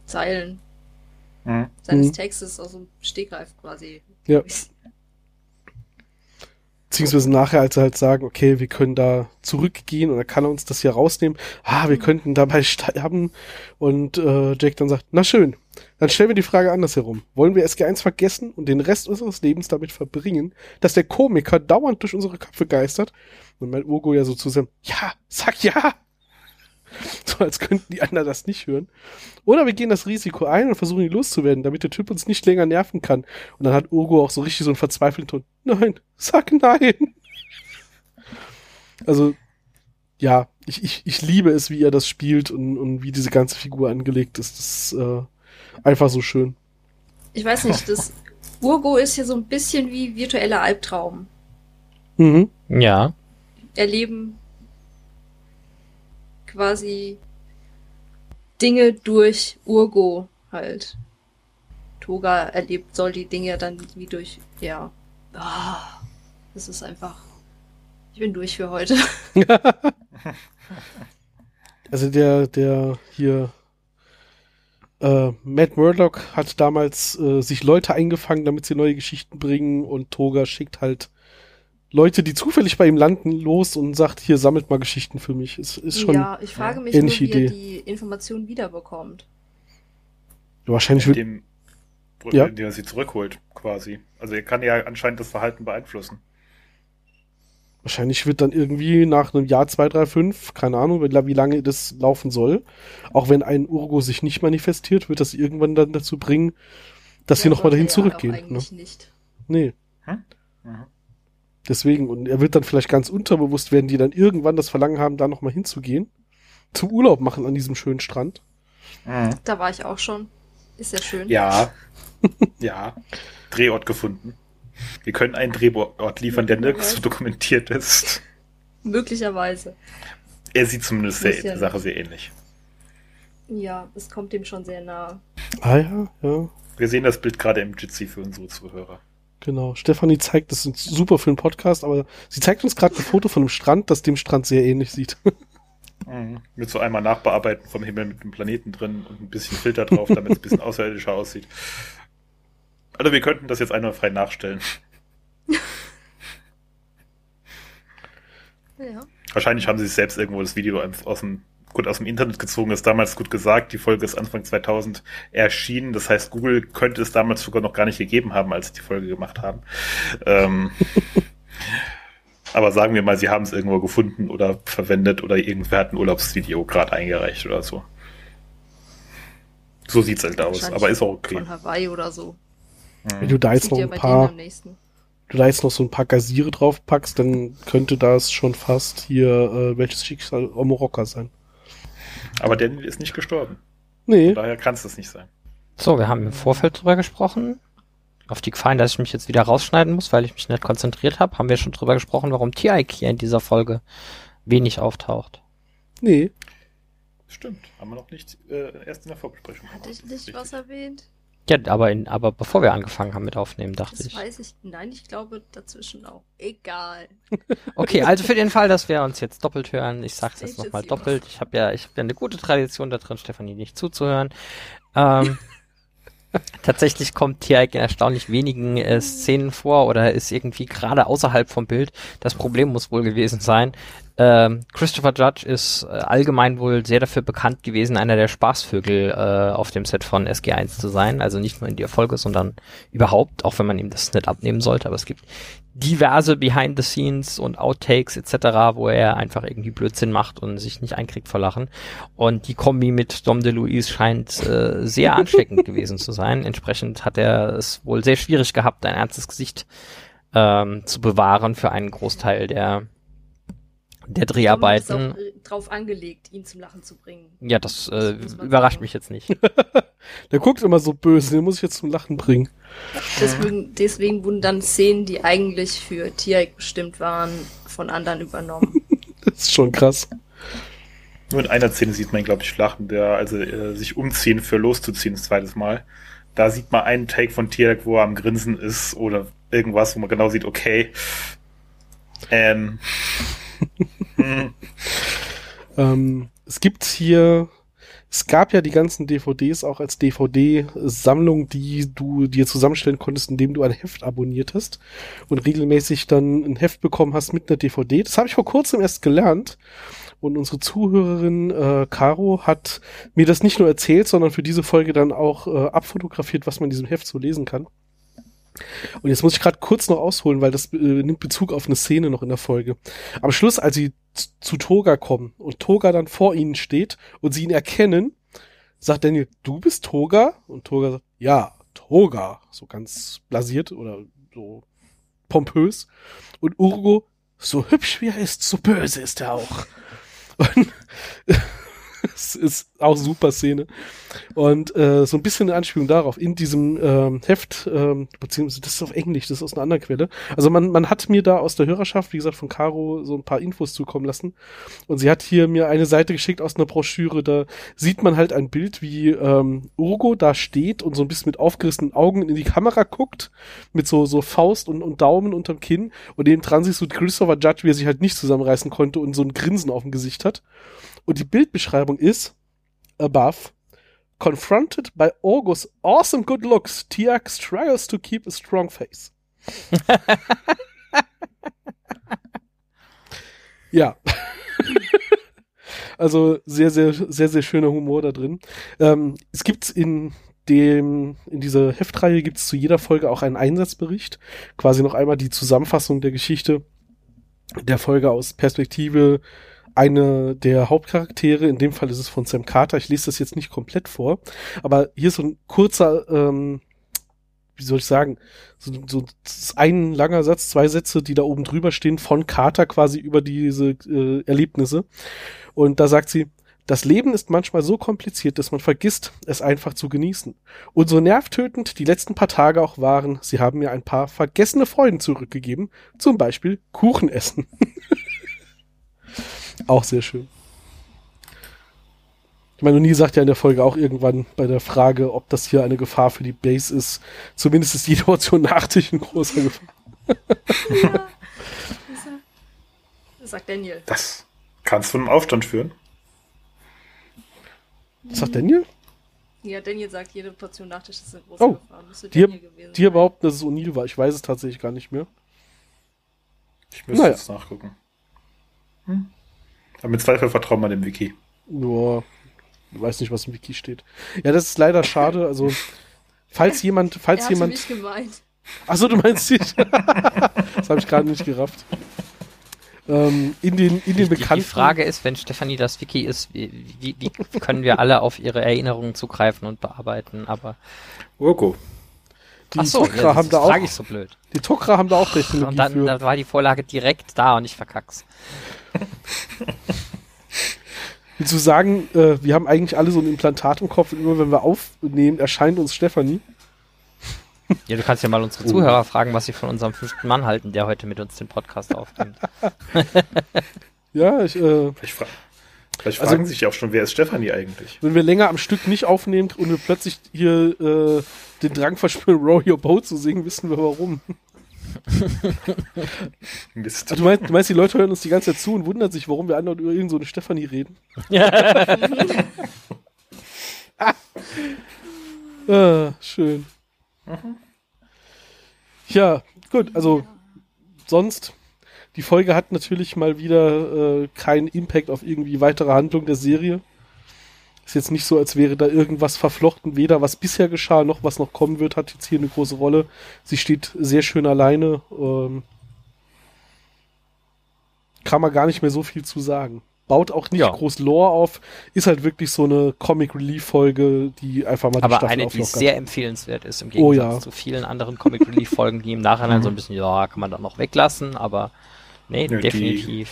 Zeilen, seines Mhm. Textes aus dem Stegreif quasi. Ja. Beziehungsweise nachher, als sie halt sagen, okay, wir können da zurückgehen oder kann er uns das hier rausnehmen? Ah, wir könnten dabei sterben. Und äh, Jake dann sagt, na schön, dann stellen wir die Frage andersherum. Wollen wir SG1 vergessen und den Rest unseres Lebens damit verbringen, dass der Komiker dauernd durch unsere Köpfe geistert? Und mein Urgo ja so zusammen, ja, sag ja! So als könnten die anderen das nicht hören. Oder wir gehen das Risiko ein und versuchen ihn loszuwerden, damit der Typ uns nicht länger nerven kann. Und dann hat Urgo auch so richtig so einen verzweifelten Ton. Nein, sag nein. Also, ja, ich, ich, ich liebe es, wie er das spielt und, und wie diese ganze Figur angelegt ist. Das ist äh, einfach so schön. Ich weiß nicht, das Urgo ist hier so ein bisschen wie virtueller Albtraum. Mhm. Ja. Erleben quasi Dinge durch Urgo halt. Toga erlebt soll die Dinge dann wie durch, ja. Ah, das ist einfach. Ich bin durch für heute. Also der, der hier äh, Matt Murdock hat damals äh, sich Leute eingefangen, damit sie neue Geschichten bringen und Toga schickt halt Leute, die zufällig bei ihm landen, los und sagt, hier sammelt mal Geschichten für mich. Es ist schon ja, ich frage mich nur, wie er die Informationen wiederbekommt. wahrscheinlich wird, Indem, Ja. indem er sie zurückholt, quasi. Also er kann ja anscheinend das Verhalten beeinflussen. wahrscheinlich wird dann irgendwie nach einem Jahr zwei, drei, fünf, keine Ahnung, wie wie lange das laufen soll, auch wenn ein Urgo sich nicht manifestiert, wird das irgendwann dann dazu bringen, dass sie Ja, nochmal sollte dahin er zurückgehen. Ne? eigentlich nicht. Nee. Hm? Mhm. Deswegen, und er wird dann vielleicht ganz unterbewusst werden, die dann irgendwann das Verlangen haben, da nochmal hinzugehen. Zum Urlaub machen an diesem schönen Strand. Mhm. Da war ich auch schon. Ist ja schön. Ja. ja. Drehort gefunden. Wir können einen Drehort liefern, der nirgends so dokumentiert ist. Möglicherweise. Er sieht zumindest der, ja der Sache sehr ähnlich. Ja, es kommt dem schon sehr nahe. Ah ja, ja, Wir sehen das Bild gerade im Jitsi für unsere Zuhörer. Genau. Stefanie zeigt, das ist super für einen Podcast, aber sie zeigt uns gerade ein Foto von einem Strand, das dem Strand sehr ähnlich sieht. Mhm. Mit so einmal Nachbearbeiten vom Himmel mit einem Planeten drin und ein bisschen Filter drauf, damit es ein bisschen außerirdischer aussieht. Also wir könnten das jetzt einwandfrei nachstellen. Ja. Wahrscheinlich haben sie sich selbst irgendwo das Video aus dem, gut aus dem Internet gezogen, ist damals gut gesagt. Die Folge ist Anfang 2000 erschienen. Das heißt, Google könnte es damals sogar noch gar nicht gegeben haben, als sie die Folge gemacht haben. Ähm, aber sagen wir mal, sie haben es irgendwo gefunden oder verwendet oder irgendwer hat ein Urlaubsvideo gerade eingereicht oder so. So sieht's halt aus, aber ist auch okay. Von Hawaii oder so. Wenn du da jetzt noch ein paar, du da jetzt noch so ein paar Gaziere drauf packst, dann könnte das schon fast hier äh, welches Schicksal Omoroka sein. Aber Daniel ist nicht gestorben. Nee. Von daher kann es das nicht sein. So, wir haben im Vorfeld drüber gesprochen. Auf die Gefahren, dass ich mich jetzt wieder rausschneiden muss, weil ich mich nicht konzentriert habe, haben wir schon drüber gesprochen, warum hier in dieser Folge wenig auftaucht. Nee. Stimmt, haben wir noch nicht äh, erst in der Vorbesprechung. Hatte ich nicht was erwähnt? Ja, aber, in, aber bevor wir angefangen haben mit Aufnehmen, dachte das ich. Das weiß ich. Nein, ich glaube dazwischen auch. Egal. Okay, also für den Fall, dass wir uns jetzt doppelt hören, ich sag's jetzt nochmal doppelt. Ich habe ja, ich habe ja eine gute Tradition da drin, Stefanie nicht zuzuhören. Ähm, Tatsächlich kommt Tiaik in erstaunlich wenigen äh, Szenen vor oder ist irgendwie gerade außerhalb vom Bild. Das Problem muss wohl gewesen sein. Ähm, Christopher Judge ist äh, allgemein wohl sehr dafür bekannt gewesen, einer der Spaßvögel äh, auf dem Set von SG1 zu sein. Also nicht nur in der Folge, sondern überhaupt, auch wenn man ihm das nicht abnehmen sollte. Aber es gibt diverse Behind the Scenes und Outtakes etc., wo er einfach irgendwie Blödsinn macht und sich nicht einkriegt vor Lachen. Und die Kombi mit Dom DeLuise scheint äh, sehr ansteckend gewesen zu sein. Entsprechend hat er es wohl sehr schwierig gehabt, ein ernstes Gesicht ähm, zu bewahren für einen Großteil der der Dreharbeiten. Ist auch drauf angelegt, ihn zum Lachen zu bringen. Ja, das äh, überrascht sagen. mich jetzt nicht. Der guckt immer so böse, den muss ich jetzt zum Lachen bringen. Deswegen, deswegen wurden dann Szenen, die eigentlich für Tiaik bestimmt waren, von anderen übernommen. das ist schon krass. Nur in einer Szene sieht man, glaube ich, lachen, der also äh, sich umziehen für loszuziehen, das zweites Mal. Da sieht man einen Take von Tiaik, wo er am Grinsen ist oder irgendwas, wo man genau sieht, okay. Ähm. Hm. ähm, es gibt hier es gab ja die ganzen DVDs auch als DVD-Sammlung, die du dir zusammenstellen konntest, indem du ein Heft abonniert hast und regelmäßig dann ein Heft bekommen hast mit einer DVD. Das habe ich vor kurzem erst gelernt. Und unsere Zuhörerin äh, Caro hat mir das nicht nur erzählt, sondern für diese Folge dann auch äh, abfotografiert, was man in diesem Heft so lesen kann. Und jetzt muss ich gerade kurz noch ausholen, weil das äh, nimmt Bezug auf eine Szene noch in der Folge. Am Schluss, als sie zu Toga kommen und Toga dann vor ihnen steht und sie ihn erkennen, sagt Daniel, du bist Toga? Und Toga sagt, ja, Toga. So ganz blasiert oder so pompös. Und Urgo, so hübsch wie er ist, so böse ist er auch. Und das ist auch super Szene. Und äh, so ein bisschen eine Anspielung darauf, in diesem ähm, Heft, ähm, beziehungsweise das ist auf Englisch, das ist aus einer anderen Quelle. Also man, man hat mir da aus der Hörerschaft, wie gesagt, von Caro so ein paar Infos zukommen lassen. Und sie hat hier mir eine Seite geschickt aus einer Broschüre, da sieht man halt ein Bild, wie ähm, Urgo da steht und so ein bisschen mit aufgerissenen Augen in die Kamera guckt, mit so, so Faust und, und Daumen unterm Kinn. Und neben dran siehst du Christopher Judge, wie er sich halt nicht zusammenreißen konnte und so ein Grinsen auf dem Gesicht hat. Und die Bildbeschreibung ist above. Confronted by August's awesome good looks, Tiak struggles to keep a strong face. ja. also sehr, sehr, sehr, sehr schöner Humor da drin. Ähm, es gibt in dem, in dieser Heftreihe gibt es zu jeder Folge auch einen Einsatzbericht. Quasi noch einmal die Zusammenfassung der Geschichte der Folge aus Perspektive eine der Hauptcharaktere, in dem Fall ist es von Sam Carter, ich lese das jetzt nicht komplett vor, aber hier ist so ein kurzer, ähm, wie soll ich sagen, so, so ein langer Satz, zwei Sätze, die da oben drüber stehen, von Carter quasi über diese äh, Erlebnisse. Und da sagt sie, das Leben ist manchmal so kompliziert, dass man vergisst, es einfach zu genießen. Und so nervtötend die letzten paar Tage auch waren, sie haben mir ein paar vergessene Freuden zurückgegeben, zum Beispiel Kuchen essen. Auch sehr schön. Ich meine, Nie sagt ja in der Folge auch irgendwann bei der Frage, ob das hier eine Gefahr für die Base ist. Zumindest ist die Situation nachtig in großer Gefahr. ja. Sagt Daniel. Das kannst du einem Aufstand führen. Das sagt Daniel? Ja, Daniel sagt, jede Portion Nachtisch ist eine große Oh, Gefahr. Müsste die- Daniel gewesen Die behaupten, dass es O'Neill war. Ich weiß es tatsächlich gar nicht mehr. Ich müsste Naja. jetzt nachgucken. Hm. Aber mit Zweifel vertrauen wir dem Wiki. Nur, ich weiß nicht, was im Wiki steht. Ja, das ist leider schade. Also, falls jemand, Er falls hatte jemand. mich gemeint. Achso, du meinst nicht. das habe ich gerade nicht gerafft. Ähm, in den, in den Die, die bekannten. Frage ist, wenn Stefanie das Wiki ist, wie, wie, wie können wir alle auf ihre Erinnerungen zugreifen und bearbeiten? Aber Urgo. die ach so, Tok'ra ja, haben da auch. ich so blöd. Die Tok'ra haben da auch Technologie Und dann für. da war die Vorlage direkt da und ich verkack's. Du sagen, äh, wir haben eigentlich alle so ein Implantat im Kopf und immer wenn wir aufnehmen, erscheint uns Stefanie? Ja, du kannst ja mal unsere Zuhörer fragen, was sie von unserem fünften Mann halten, der heute mit uns den Podcast aufnimmt. Ja, ich, äh, Vielleicht, fra vielleicht Also- fragen sich ja auch schon, wer ist Stefanie eigentlich? wenn wir länger am Stück nicht aufnehmen und wir plötzlich hier äh, den Drang verspüren, Row Your Boat zu singen, wissen wir warum. Mist. Also, du, meinst, du meinst, die Leute hören uns die ganze Zeit zu und wundern sich, warum wir andauernd über irgend so eine Stefanie reden? ah, schön. Ja, gut, also sonst, die Folge hat natürlich mal wieder äh, keinen Impact auf irgendwie weitere Handlung der Serie. Ist jetzt nicht so, als wäre da irgendwas verflochten. Weder was bisher geschah, noch was noch kommen wird, hat jetzt hier eine große Rolle. Sie steht sehr schön alleine. Ähm, kann man gar nicht mehr so viel zu sagen. Baut auch nicht Ja. groß Lore auf. Ist halt wirklich so eine Comic Relief Folge, die einfach mal die Aber Staffel eine, die sehr empfehlenswert ist im Oh Gegensatz ja. zu vielen anderen Comic Relief Folgen, die im Nachhinein so ein bisschen, ja, kann man dann noch weglassen, aber nee, die- definitiv.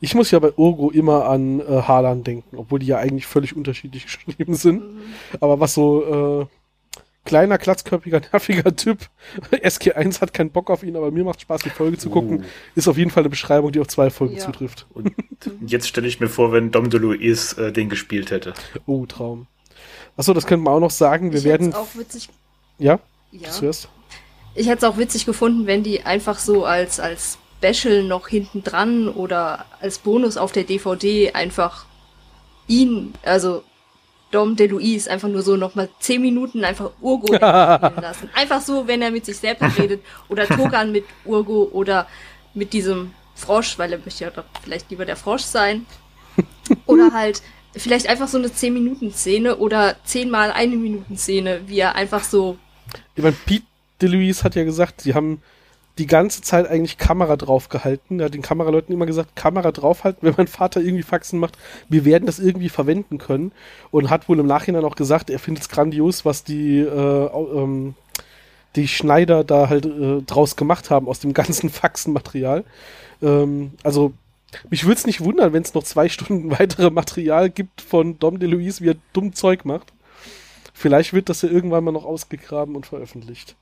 Ich muss ja bei Urgo immer an äh, Haaland denken, obwohl die ja eigentlich völlig unterschiedlich geschrieben sind. Aber was so äh, kleiner, klatzköpfiger, nerviger Typ, SK1 hat keinen Bock auf ihn, aber mir macht Spaß, die Folge zu gucken, Uh. ist auf jeden Fall eine Beschreibung, die auf zwei Folgen Ja. zutrifft. Und jetzt stelle ich mir vor, wenn Dom DeLuise äh, den gespielt hätte. Oh, Traum. Achso, das könnte man auch noch sagen. Wir ich werden. hätte es auch witzig. Ja, Ja. zuerst. Ich hätte es auch witzig gefunden, wenn die einfach so als, als Special noch hinten dran oder als Bonus auf der DVD einfach ihn, also Dom DeLuise, einfach nur so nochmal zehn Minuten einfach Urgo lassen. Einfach so, wenn er mit sich selbst redet oder Togan mit Urgo oder mit diesem Frosch, weil er möchte ja doch vielleicht lieber der Frosch sein. Oder halt vielleicht einfach so eine 10 Minuten Szene oder 10 mal eine Minuten Szene, wie er einfach so Ich meine, Pete DeLuise hat ja gesagt, sie haben die ganze Zeit eigentlich Kamera draufgehalten. Er hat den Kameraleuten immer gesagt, Kamera draufhalten, wenn mein Vater irgendwie Faxen macht, wir werden das irgendwie verwenden können. Und hat wohl im Nachhinein auch gesagt, er findet es grandios, was die, äh, ähm, die Schneider da halt äh, draus gemacht haben aus dem ganzen Faxenmaterial. Ähm, also mich würde es nicht wundern, wenn es noch zwei Stunden weitere Material gibt von Dom DeLuise, wie er dumm Zeug macht. Vielleicht wird das ja irgendwann mal noch ausgegraben und veröffentlicht.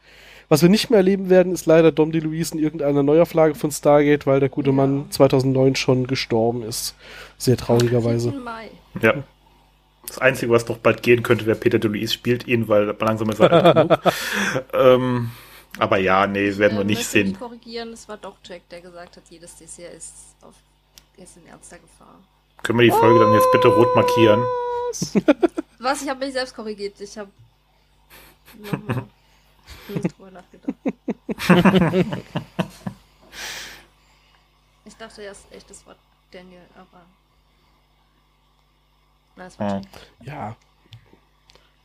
Was wir nicht mehr erleben werden, ist leider Dom DeLuise in irgendeiner Neuauflage von Stargate, weil der gute Ja. Mann 2009 schon gestorben ist. Sehr traurigerweise. 4. Mai. Ja. Das Einzige, was noch bald gehen könnte, wäre Peter DeLuise spielt ihn, weil langsam ist er alt genug. ähm, aber ja, nee, werden wir Äh, nicht sehen. korrigieren, es war doch Jack, der gesagt hat, jedes Dessert ist, auf, ist in ernster Gefahr. Können wir die Folge dann jetzt bitte rot markieren? Was? Ich habe mich selbst korrigiert. Ich habe drüber nachgedacht. ich dachte erst echt, das war Daniel, aber. Na, es war Ja. Ja.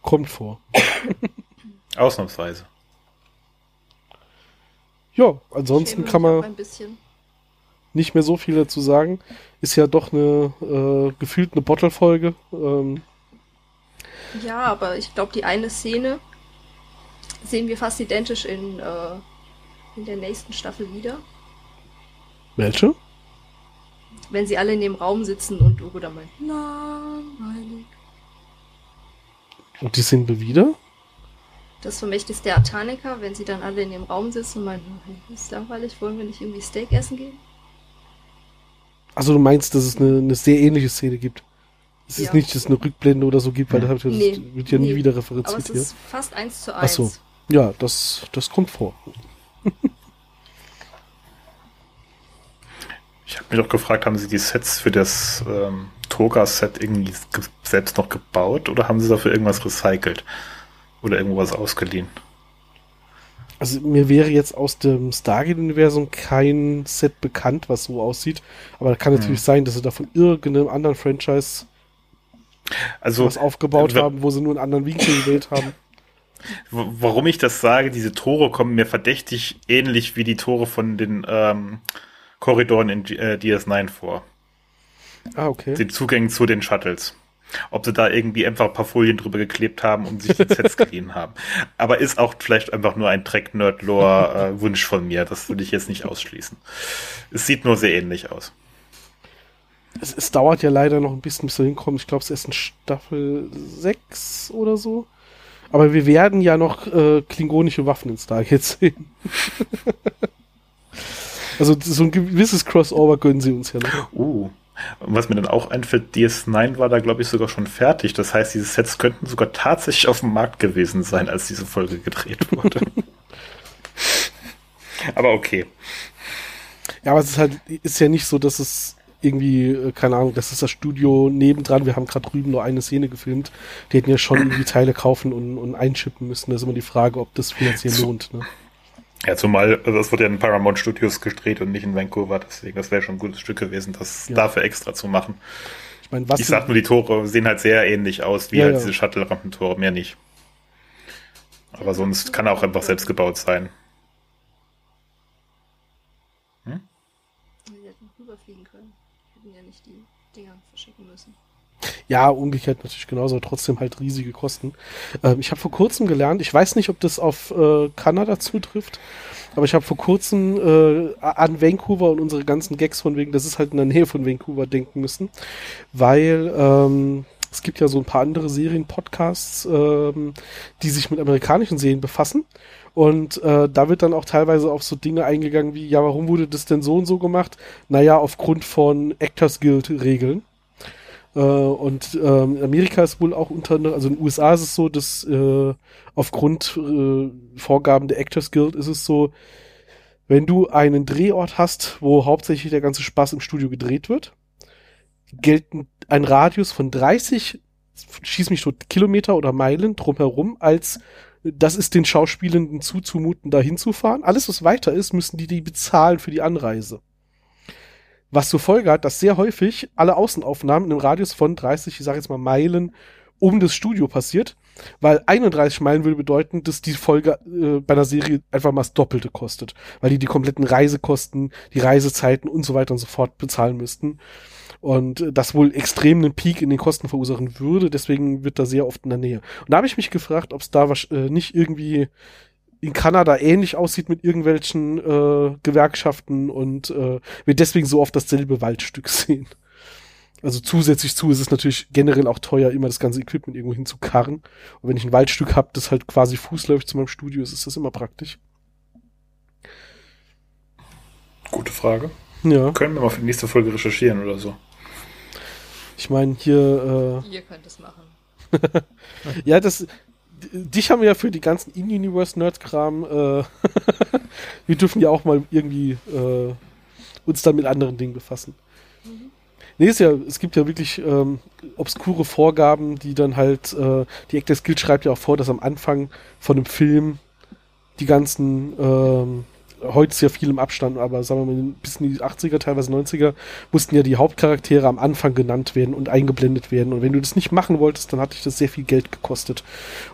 Kommt vor. Ausnahmsweise. Ja, ansonsten kann man Ein bisschen. nicht mehr so viel dazu sagen. Ist ja doch eine äh, gefühlt eine Bottle-Folge. Ähm, Ja, aber ich glaube, die eine Szene sehen wir fast identisch in, äh, in der nächsten Staffel wieder. welche? Wenn sie alle in dem Raum sitzen und Ugo dann meint, langweilig. Und die sehen wir wieder? Das Vermächtnis der Artaniker, wenn sie dann alle in dem Raum sitzen und meinen, "Hm, ist langweilig, wollen wir nicht irgendwie Steak essen gehen? Also du meinst, dass es eine, eine sehr ähnliche Szene gibt. Es ist Ja. nicht, dass es eine Rückblende oder so gibt, weil das das Nee, wird ja nie nee. wieder Aber referenziert es hier. ist fast eins zu Ach eins. so. Ja, das, das kommt vor. Ich habe mich auch gefragt, haben sie die Sets für das ähm, Toga-Set irgendwie selbst noch gebaut oder haben sie dafür irgendwas recycelt? Oder irgendwas ausgeliehen? Also mir wäre jetzt aus dem Stargate-Universum kein Set bekannt, was so aussieht. Aber da kann natürlich hm. sein, dass sie da von irgendeinem anderen Franchise also, was aufgebaut haben, wo sie nur einen anderen Winkel gewählt haben. Warum ich das sage, diese Tore kommen mir verdächtig ähnlich wie die Tore von den ähm, Korridoren in äh, DS9 vor. Ah, okay. Den Zugängen zu den Shuttles. Ob sie da irgendwie einfach ein paar Folien drüber geklebt haben und sich die Sets geliehen haben. Aber ist auch vielleicht einfach nur ein Track-Nerd-Lore-Wunsch äh, von mir. Das würde ich jetzt nicht ausschließen. Es sieht nur sehr ähnlich aus. Es, es dauert ja leider noch ein bisschen, bis wir hinkommen. Ich glaube, es ist in Staffel 6 oder so. Aber wir werden ja noch äh, klingonische Waffen in Stargate sehen. also so ein gewisses Crossover gönnen sie uns ja noch. Uh. Und was mir dann auch einfällt, DS9 war da, glaube ich, sogar schon fertig. Das heißt, diese Sets könnten sogar tatsächlich auf dem Markt gewesen sein, als diese Folge gedreht wurde. aber okay. Ja, aber es ist halt, ist ja nicht so, dass es irgendwie, äh, keine Ahnung, das ist das Studio nebendran, wir haben gerade drüben nur eine Szene gefilmt, die hätten ja schon irgendwie Teile kaufen und, und einschippen müssen. Das ist immer die Frage, ob das finanziell lohnt. Ne? Ja, zumal also das wurde ja in Paramount Studios gedreht und nicht in Vancouver, deswegen das wäre schon ein gutes Stück gewesen, das ja. dafür extra zu machen. Ich, mein, was ich sag nur, die Tore sehen halt sehr ähnlich aus wie ja, halt ja. diese Shuttle-Rampentore, mehr nicht. Aber sonst kann er auch einfach selbst gebaut sein. Hm? Wir hätten rüberfliegen können. Wir hätten ja nicht die Dinger verschicken müssen. Ja, umgekehrt natürlich genauso, trotzdem halt riesige Kosten. Ähm, ich habe vor kurzem gelernt, ich weiß nicht, ob das auf äh, Kanada zutrifft, aber ich habe vor kurzem äh, an Vancouver und unsere ganzen Gags von wegen, das ist halt in der Nähe von Vancouver denken müssen, weil ähm, es gibt ja so ein paar andere Serien-Podcasts, ähm, die sich mit amerikanischen Serien befassen. Und äh, da wird dann auch teilweise auf so Dinge eingegangen wie, ja, warum wurde das denn so und so gemacht? Naja, aufgrund von Actors Guild-Regeln. Äh, und ähm, Amerika ist wohl auch unter, also in den USA ist es so, dass äh, aufgrund äh, Vorgaben der Actors Guild ist es so, wenn du einen Drehort hast, wo hauptsächlich der ganze Spaß im Studio gedreht wird, gelten ein Radius von 30, schieß mich tot, Kilometer oder Meilen drumherum als das ist den Schauspielenden zuzumuten, da hinzufahren. Alles, was weiter ist, müssen die die bezahlen für die Anreise. Was zur Folge hat, dass sehr häufig alle Außenaufnahmen einem Radius von 30, ich sage jetzt mal Meilen, um das Studio passiert, weil 31 Meilen würde bedeuten, dass die Folge äh, bei einer Serie einfach mal das Doppelte kostet, weil die die kompletten Reisekosten, die Reisezeiten und so weiter und so fort bezahlen müssten und das wohl extrem einen Peak in den Kosten verursachen würde, deswegen wird da sehr oft in der Nähe. Und da habe ich mich gefragt, ob es da äh, nicht irgendwie in Kanada ähnlich aussieht mit irgendwelchen äh, Gewerkschaften und äh, wir deswegen so oft dasselbe Waldstück sehen. Also zusätzlich zu ist es natürlich generell auch teuer, immer das ganze Equipment irgendwo hinzukarren. Und wenn ich ein Waldstück habe, das halt quasi fußläufig zu meinem Studio ist, ist das immer praktisch. Gute Frage. Ja. Können wir mal für die nächste Folge recherchieren oder so. Ich meine, hier. Äh, Ihr könnt es machen. ja, das, dich haben wir ja für die ganzen In-Universe-Nerd-Kram, äh, wir dürfen ja auch mal irgendwie äh, uns dann mit anderen Dingen befassen. Mhm. Nee, ist ja, es gibt ja wirklich ähm, obskure Vorgaben, die dann halt, äh, die Actors Guild schreibt ja auch vor, dass am Anfang von einem Film die ganzen ähm, heute ist ja viel im Abstand, aber sagen wir mal, bis in die 80er, teilweise 90er, mussten ja die Hauptcharaktere am Anfang genannt werden und eingeblendet werden. Und wenn du das nicht machen wolltest, dann hat dich das sehr viel Geld gekostet.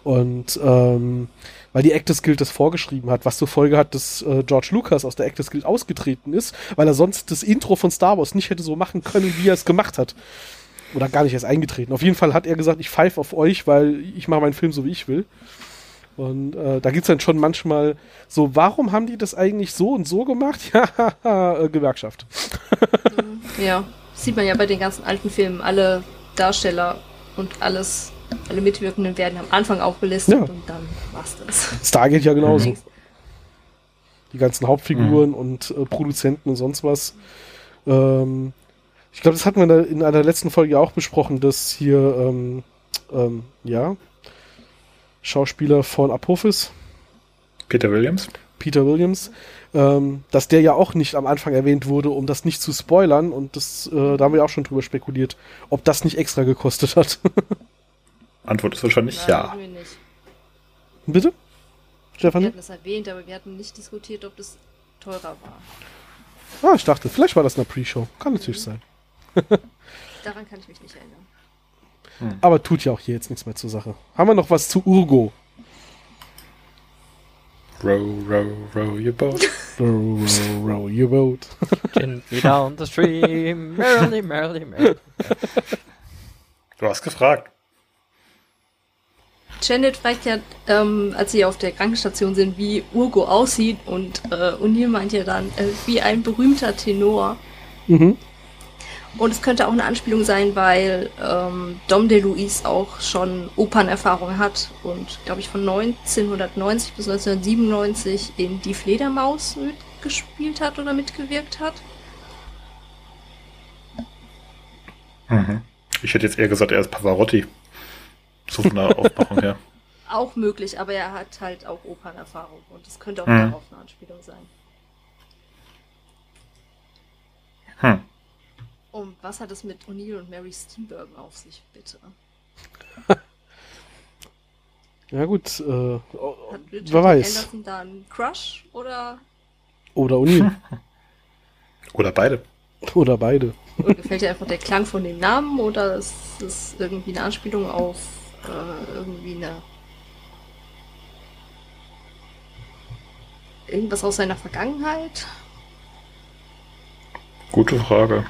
Und ähm, weil die Actors Guild das vorgeschrieben hat, was zur Folge hat, dass äh, George Lucas aus der Actors Guild ausgetreten ist, weil er sonst das Intro von Star Wars nicht hätte so machen können, wie er es gemacht hat. Oder gar nicht erst eingetreten. Auf jeden Fall hat er gesagt, ich pfeife auf euch, weil ich mache meinen Film so, wie ich will. Und äh, da gibt's dann schon manchmal so, warum haben die das eigentlich so und so gemacht? Ja, äh, Gewerkschaft. ja, sieht man ja bei den ganzen alten Filmen. Alle Darsteller und alles, alle Mitwirkenden werden am Anfang aufgelistet ja. und dann war's das. Stargate ja genauso. Die ganzen Hauptfiguren mhm. und äh, Produzenten und sonst was. Ähm, ich glaube, das hatten wir in einer letzten Folge auch besprochen, dass hier, ähm, ähm, ja, Schauspieler von Apophis. Peter Williams. Peter Williams. ähm, dass der ja auch nicht am Anfang erwähnt wurde, um das nicht zu spoilern. Und das, äh, da haben wir auch schon drüber spekuliert, ob das nicht extra gekostet hat. Antwort ist wahrscheinlich Nein, ja. wir nicht. Bitte? Wir Stefanie? hatten das erwähnt, aber wir hatten nicht diskutiert, ob das teurer war. Ah, ich dachte, vielleicht war das eine Pre-Show. Kann natürlich sein. Daran kann ich mich nicht erinnern. Aber tut ja auch hier jetzt nichts mehr zur Sache. Haben wir noch was zu Urgo? Row, row, row your boat. Row, row, row your boat. Gently down the stream, merrily, merrily, merrily. Du hast gefragt. Janet fragt ja, ähm, als sie auf der Krankenstation sind, wie Urgo aussieht und äh, O'Neill meint ja dann, äh, wie ein berühmter Tenor. Mhm. Und es könnte auch eine Anspielung sein, weil ähm, Dom DeLuise auch schon Opernerfahrung hat und, glaube ich, von 1990 bis 1997 in Die Fledermaus mitgespielt hat oder mitgewirkt hat. Mhm. Ich hätte jetzt eher gesagt, er ist Pavarotti. So von der Aufmachung her. Auch möglich, aber er hat halt auch Opernerfahrung und es könnte auch Hm. darauf eine Anspielung sein. Hm. Und was hat es mit O'Neill und Mary Steenburgen auf sich, bitte? Ja gut, äh, Hat wer weiß. Anderson da einen Crush oder, Oder O'Neill. Oder beide. Oder beide. oder gefällt dir einfach der Klang von dem Namen oder ist es irgendwie eine Anspielung auf äh, irgendwie eine irgendwas aus seiner Vergangenheit? Gute Frage.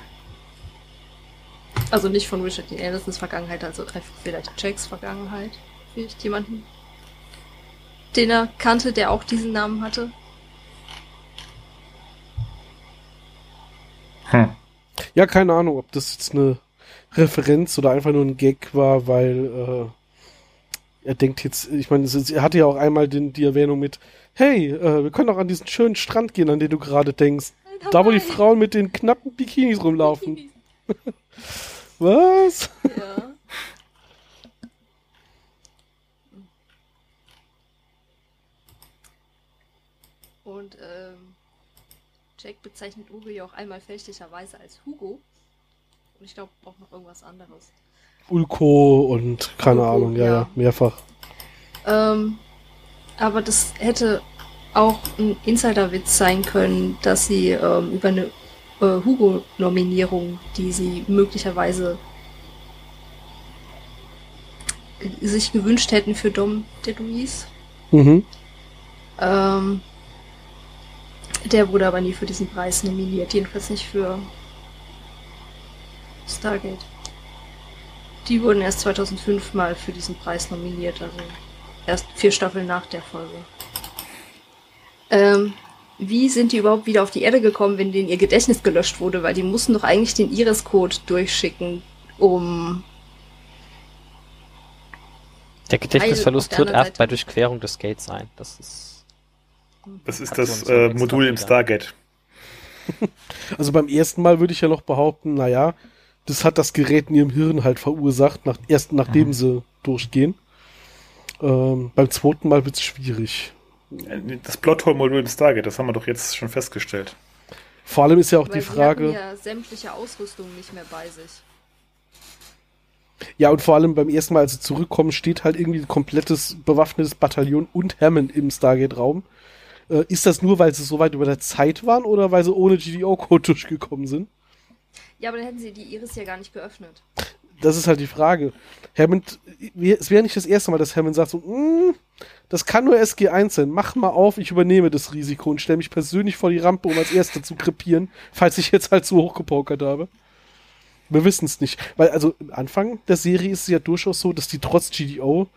Also nicht von Richard Dean Andersons Vergangenheit, also einfach vielleicht Jacks Vergangenheit. Vielleicht jemanden, den er kannte, der auch diesen Namen hatte. Hm. Ja, keine Ahnung, ob das jetzt eine Referenz oder einfach nur ein Gag war, weil äh, er denkt jetzt, ich meine, er hatte ja auch einmal den, die Erwähnung mit, hey, äh, wir können doch an diesen schönen Strand gehen, an den du gerade denkst. Da, wo die Frauen mit den knappen Bikinis rumlaufen. Was? Ja. Und ähm, Jack bezeichnet Uwe ja auch einmal fälschlicherweise als Hugo. Und ich glaube auch noch irgendwas anderes. Ulko und keine Ulko, Ahnung, ja, ja, ja. mehrfach. Ähm, aber das hätte auch ein Insiderwitz sein können, dass sie ähm, über eine äh, Hugo-Nominierung, die sie möglicherweise sich gewünscht hätten für Dom DeLuise. Mhm. Ähm, der wurde aber nie für diesen Preis nominiert, jedenfalls nicht für Stargate. Die wurden erst 2005 mal für diesen Preis nominiert, also erst vier Staffeln nach der Folge. Ähm, wie sind die überhaupt wieder auf die Erde gekommen, wenn denen ihr Gedächtnis gelöscht wurde? Weil die mussten doch eigentlich den Iris-Code durchschicken, um Der Gedächtnisverlust der erst bei Durchquerung des Gates sein. Das ist. Das ist das äh, Modul im. Stargate. Also beim ersten Mal würde ich ja noch behaupten, naja, das hat das Gerät in ihrem Hirn halt verursacht, nach, erst nachdem Mhm. sie durchgehen. Ähm, beim zweiten Mal wird es schwierig. Das Plothole-Modul im Stargate, das haben wir doch jetzt schon festgestellt. Vor allem ist ja auch weil die sie Frage, ja sämtliche Ausrüstung nicht mehr bei sich. ja und vor allem beim ersten Mal, als sie zurückkommen, steht halt irgendwie ein komplettes bewaffnetes Bataillon und Hammond im Stargate-Raum. Äh, ist das nur, weil sie so weit über der Zeit waren oder weil sie ohne GDO-Code durchgekommen sind? Ja, aber dann hätten sie die Iris ja gar nicht geöffnet. Das ist halt die Frage. Hammond, es wäre nicht das erste Mal, dass Hammond sagt so, "Mm, das kann nur SG1 sein, mach mal auf, ich übernehme das Risiko und stelle mich persönlich vor die Rampe, um als Erster zu krepieren, falls ich jetzt halt so hochgepokert habe. Wir wissen es nicht. Weil, also, am Anfang der Serie ist es ja durchaus so, dass die trotz GDO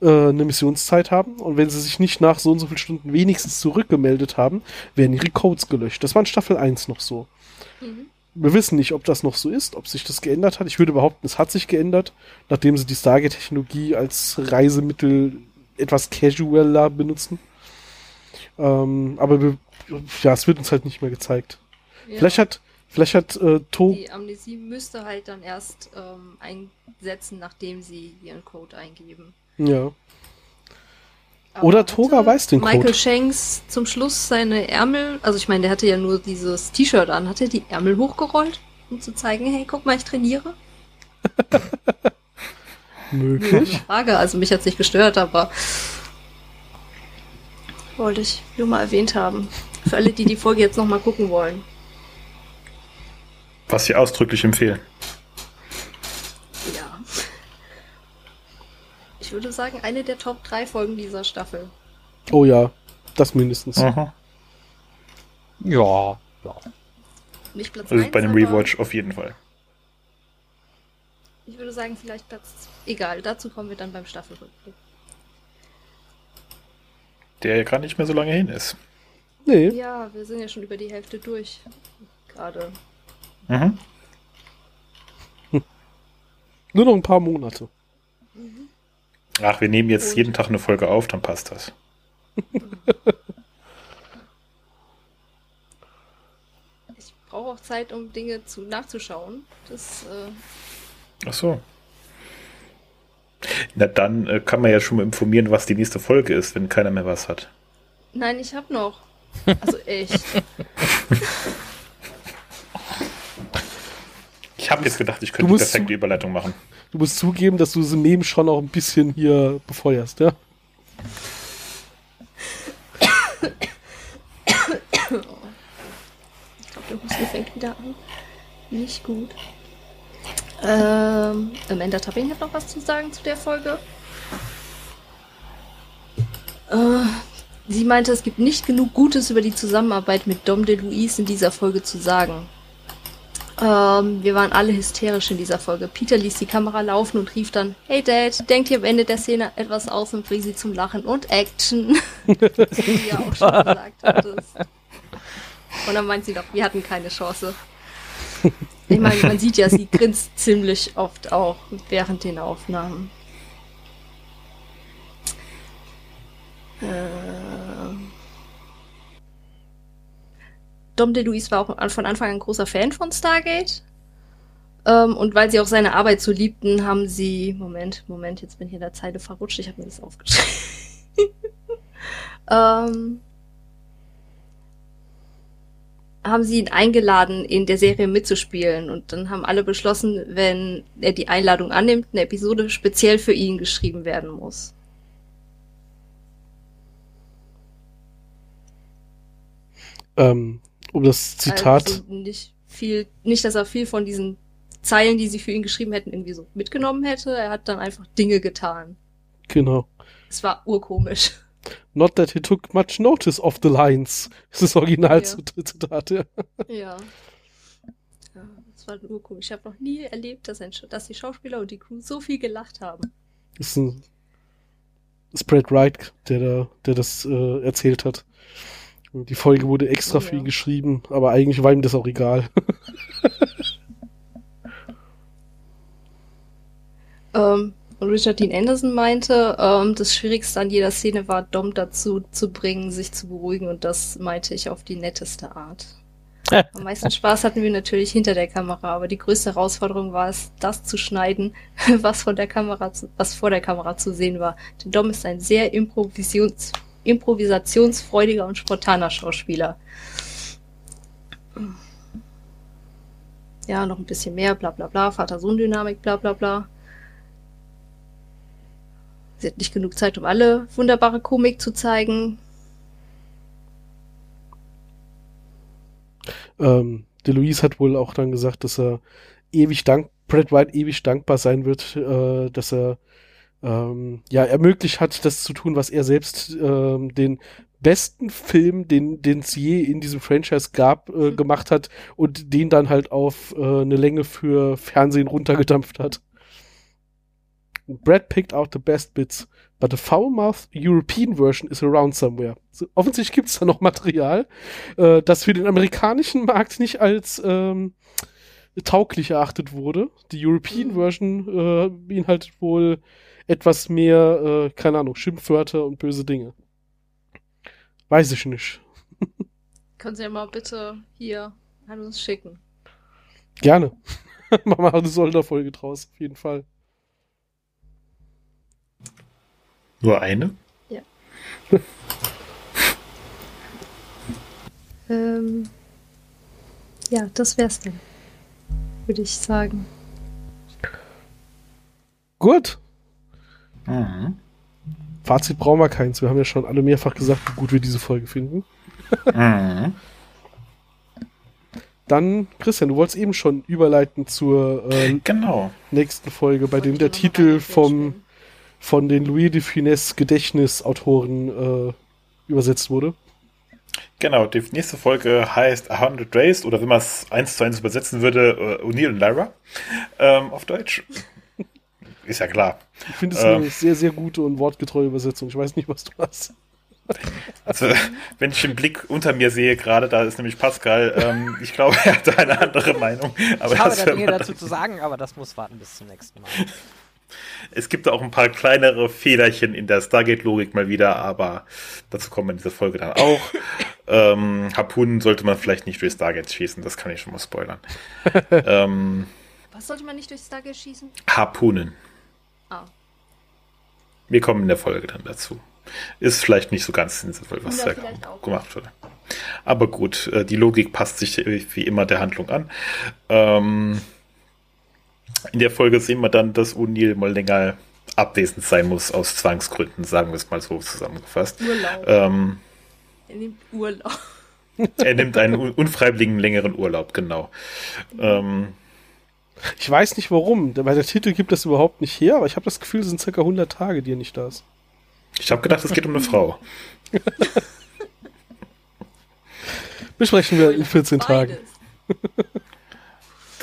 äh, eine Missionszeit haben und wenn sie sich nicht nach so und so vielen Stunden wenigstens zurückgemeldet haben, werden ihre Codes gelöscht. Das war in Staffel 1 noch so. Mhm. Wir wissen nicht, ob das noch so ist, ob sich das geändert hat. Ich würde behaupten, es hat sich geändert, nachdem sie die Stargate-Technologie als Reisemittel etwas casualer benutzen. Ähm, aber wir, ja, es wird uns halt nicht mehr gezeigt. Ja. Vielleicht hat, vielleicht hat äh, To, Die Amnesie müsste halt dann erst ähm, einsetzen, nachdem sie ihren Code eingeben. ja. Oder Toga weiß den Michael Code. Shanks zum Schluss seine Ärmel, also ich meine, der hatte ja nur dieses T-Shirt an, hat er die Ärmel hochgerollt, um zu zeigen, hey, guck mal, ich trainiere? Möglich. Frage, also mich hat's nicht gestört, aber wollte ich nur mal erwähnt haben. Für alle, die die Folge jetzt nochmal gucken wollen. Was wir ausdrücklich empfehlen. Ja. Ich würde sagen, eine der Top 3 Folgen dieser Staffel. Oh ja, das mindestens. Aha. Ja, ja. Nicht Platz Also 1, bei dem aber Rewatch auf jeden Fall. Ich würde sagen, vielleicht Platz. Egal, dazu kommen wir dann beim Staffelrückblick. Der ja gerade nicht mehr so lange hin ist. Nee, Ja, wir sind ja schon über die Hälfte durch. Gerade. Mhm. nur noch ein paar Monate. Ach, wir nehmen jetzt jeden Tag eine Folge auf, dann passt das. Ich brauche auch Zeit, um Dinge zu nachzuschauen. Das, äh, Ach so. Na dann äh, kann man ja schon mal informieren, was die nächste Folge ist, wenn keiner mehr was hat. nein, ich hab noch. Also echt. Ich habe jetzt gedacht, ich könnte die perfekte Überleitung machen. Du musst zugeben, dass du diese Meme schon auch ein bisschen hier befeuerst, ja? Ich glaube, der Husten fängt wieder an. Nicht gut. Ähm, Amanda Tapping hat noch was zu sagen zu der Folge. Äh, sie meinte, es gibt nicht genug Gutes über die Zusammenarbeit mit Dom DeLuise in dieser Folge zu sagen. Ähm, wir waren alle hysterisch in dieser Folge. Peter ließ die Kamera laufen und rief dann, Hey Dad, denkt ihr am Ende der Szene etwas aus und bring sie zum Lachen und Action. Wie du auch schon gesagt hattest. Und dann meint sie doch, wir hatten keine Chance. Ich meine, man sieht ja, sie grinst ziemlich oft auch während den Aufnahmen. Ähm. Dom DeLuise war auch von Anfang an ein großer Fan von Stargate. Ähm, und weil sie auch seine Arbeit so liebten, haben sie. Moment, Moment, jetzt bin ich in der Zeile verrutscht, ich habe mir das aufgeschrieben. ähm, haben sie ihn eingeladen, in der Serie mitzuspielen. Und dann haben alle beschlossen, wenn er die Einladung annimmt, eine Episode speziell für ihn geschrieben werden muss. Ähm, um das Zitat, Also nicht viel, nicht, dass er viel von diesen Zeilen, die sie für ihn geschrieben hätten, irgendwie so mitgenommen hätte. Er hat dann einfach Dinge getan. genau. Es war urkomisch. Not that he took much notice of the lines. Das ist das Original Ja. Zitat, ja. Ja. Ja, das war urkomisch. Ich habe noch nie erlebt, dass, ein, dass die Schauspieler und die Crew so viel gelacht haben. Das ist ein Spread Wright, der da, der das äh, erzählt hat. Die Folge wurde extra für ihn geschrieben, aber eigentlich war ihm das auch egal. Ähm, und Richard Dean Anderson meinte, ähm, das Schwierigste an jeder Szene war, Dom dazu zu bringen, sich zu beruhigen. Und das meinte ich auf die netteste Art. Am meisten Spaß hatten wir natürlich hinter der Kamera, aber die größte Herausforderung war es, das zu schneiden, was von der Kamera, zu, was vor der Kamera zu sehen war. Denn Dom ist ein sehr Improvisions, improvisationsfreudiger und spontaner Schauspieler. Ja, noch ein bisschen mehr, bla bla bla, Vater-Sohn-Dynamik, bla bla bla. Sie hat nicht genug Zeit, um alle wunderbare Komik zu zeigen. Ähm, DeLuise hat wohl auch dann gesagt, dass er ewig dank, Brad White ewig dankbar sein wird, äh, dass er ähm, ja ermöglicht hat, das zu tun, was er selbst ähm, den besten Film, den den es je in diesem Franchise gab, äh, Mhm. gemacht hat und den dann halt auf äh, eine Länge für Fernsehen runtergedampft hat. Brad picked out the best bits, but the foul-mouthed European version is around somewhere. So, offensichtlich gibt es da noch Material, äh, das für den amerikanischen Markt nicht als ähm, tauglich erachtet wurde. Die European Mhm. Version äh, beinhaltet wohl etwas mehr, äh, keine Ahnung, Schimpfwörter und böse Dinge. Weiß ich nicht. Können Sie ja mal bitte hier an uns schicken. Gerne. Machen wir eine Solder-Folge draus, auf jeden Fall. Nur eine? ähm, ja, das wär's dann. Würde ich sagen. Gut. Mhm. Fazit brauchen wir keins. Wir haben ja schon alle mehrfach gesagt, wie gut wir diese Folge finden. Mhm. Dann, Christian, du wolltest eben schon überleiten zur äh, Genau. nächsten Folge, bei dem der Titel vom, von den Louis de Funès Gedächtnisautoren äh, übersetzt wurde. Genau, die nächste Folge heißt A Hundred Days oder wenn man es eins zu eins übersetzen würde, äh, O'Neill und Lyra ähm, auf Deutsch. Ist ja klar. Ich finde es Ähm. eine sehr, sehr gute und wortgetreue Übersetzung. Ich weiß nicht, was du hast. Also, wenn ich den Blick unter mir sehe gerade, da ist nämlich Pascal, ähm, ich glaube, er hat eine andere Meinung. Aber Ich habe das da Dinge dazu zu sagen, aber das muss warten bis zum nächsten Mal. Es gibt auch ein paar kleinere Fehlerchen in der Stargate-Logik mal wieder, aber dazu kommen wir in dieser Folge dann auch. ähm, Harpunen sollte man vielleicht nicht durch Stargate schießen, das kann ich schon mal spoilern. ähm, Was sollte man nicht durch Stargate schießen? Harpunen. Ah. Wir kommen in der Folge dann dazu. Ist vielleicht nicht so ganz sinnvoll, was da gemacht wurde. Aber gut, äh, die Logik passt sich wie immer der Handlung an. Ähm, in der Folge sehen wir dann, dass O'Neill mal länger abwesend sein muss aus Zwangsgründen, sagen wir es mal so zusammengefasst. Urlaub. Ähm, er nimmt Urlaub. er nimmt einen un unfreiwilligen längeren Urlaub, genau. Ähm, Ich weiß nicht warum, weil der Titel gibt das überhaupt nicht her, aber ich habe das Gefühl, es sind circa 100 Tage, die er nicht da ist. ich habe gedacht, es geht um eine Frau. Besprechen wir in 14 Tagen.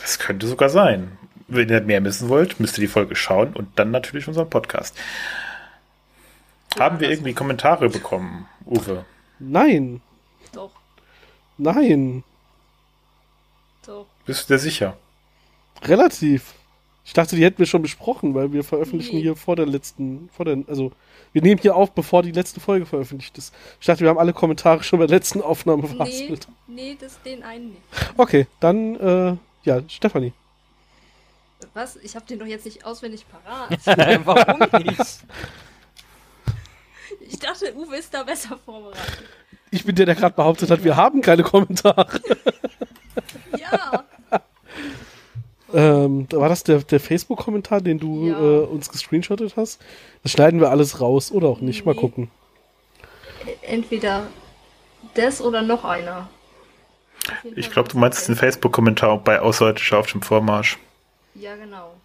Das könnte sogar sein. Wenn ihr mehr wissen wollt, müsst ihr die Folge schauen und dann natürlich unseren Podcast. Haben wir irgendwie Kommentare bekommen, Uwe? Nein, Doch, nein, doch. Bist du dir sicher? relativ. Ich dachte, die hätten wir schon besprochen, weil wir veröffentlichen Nee. hier vor der letzten, vor der, also wir nehmen hier auf, bevor die letzte Folge veröffentlicht ist. Ich dachte, wir haben alle Kommentare schon bei der letzten Aufnahme Nee, verhaspelt. nee, das den einen nicht. Okay, dann, äh, ja, Stefanie. Was? Ich habe den doch jetzt nicht auswendig parat. Warum nicht? Ich dachte, Uwe ist da besser vorbereitet. Ich bin der, der gerade behauptet hat, wir haben keine Kommentare. Ja. Ähm, da war das der, der Facebook-Kommentar, den du Ja. äh, uns gescreenshottet hast? Das schneiden wir alles raus oder auch nicht. Mal Nee. gucken. Entweder das oder noch einer. Ich glaube, du meinst den Facebook-Kommentar bei Außerirdischer auf dem Vormarsch. Ja, genau.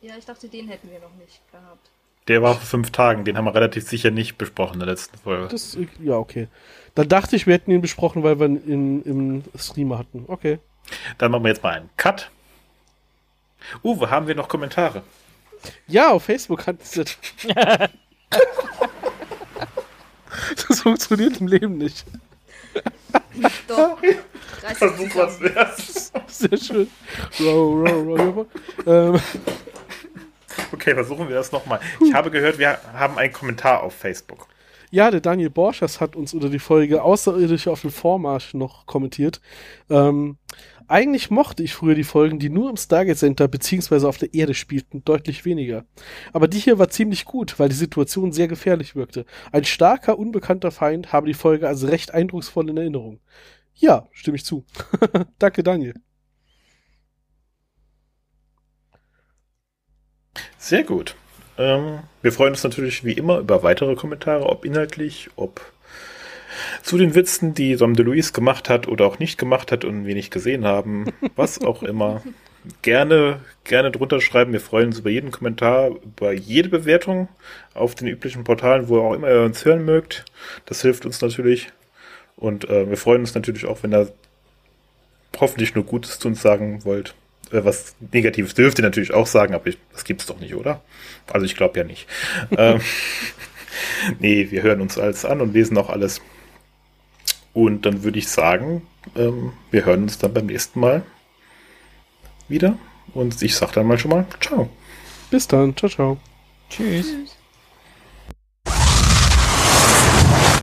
Ja, ich dachte, den hätten wir noch nicht gehabt. Der war vor fünf Tagen, den haben wir relativ sicher nicht besprochen in der letzten Folge. Das, ja, okay. Dann dachte ich, wir hätten ihn besprochen, weil wir ihn im, im Streamer hatten. Okay. Dann machen wir jetzt mal einen Cut. Uwe, haben wir noch Kommentare? Ja, auf Facebook hat es das. das funktioniert im Leben nicht. Doch. 30 zusammen. wär's. Sehr schön. Row, row, row. Ähm, Okay, versuchen wir das nochmal. Ich habe gehört, wir haben einen Kommentar auf Facebook. ja, der Daniel Borschers hat uns unter die Folge Außerirdische auf dem Vormarsch noch kommentiert. Ähm, eigentlich mochte ich früher die Folgen, die nur im Stargate Center beziehungsweise auf der Erde spielten, deutlich weniger. Aber die hier war ziemlich gut, weil die Situation sehr gefährlich wirkte. Ein starker, unbekannter Feind habe die Folge also recht eindrucksvoll in Erinnerung. Ja, stimme ich zu. Danke, Daniel. Sehr gut. Ähm, wir freuen uns natürlich wie immer über weitere Kommentare, ob inhaltlich, ob zu den Witzen, die Dom DeLuise gemacht hat oder auch nicht gemacht hat und wir nicht gesehen haben. Was auch immer. Gerne, gerne drunter schreiben. Wir freuen uns über jeden Kommentar, über jede Bewertung auf den üblichen Portalen, wo auch immer ihr uns hören mögt. Das hilft uns natürlich. Und äh, wir freuen uns natürlich auch, wenn ihr hoffentlich nur Gutes zu uns sagen wollt. Äh, was Negatives dürft ihr natürlich auch sagen, aber ich, das gibt's doch nicht, oder? Also ich glaube ja nicht. ähm, nee, wir hören uns alles an und lesen auch alles. Und dann würde ich sagen, ähm, wir hören uns dann beim nächsten Mal wieder. Und ich sag dann mal schon mal, ciao. Bis dann. Ciao, ciao. Tschüss. Tschüss.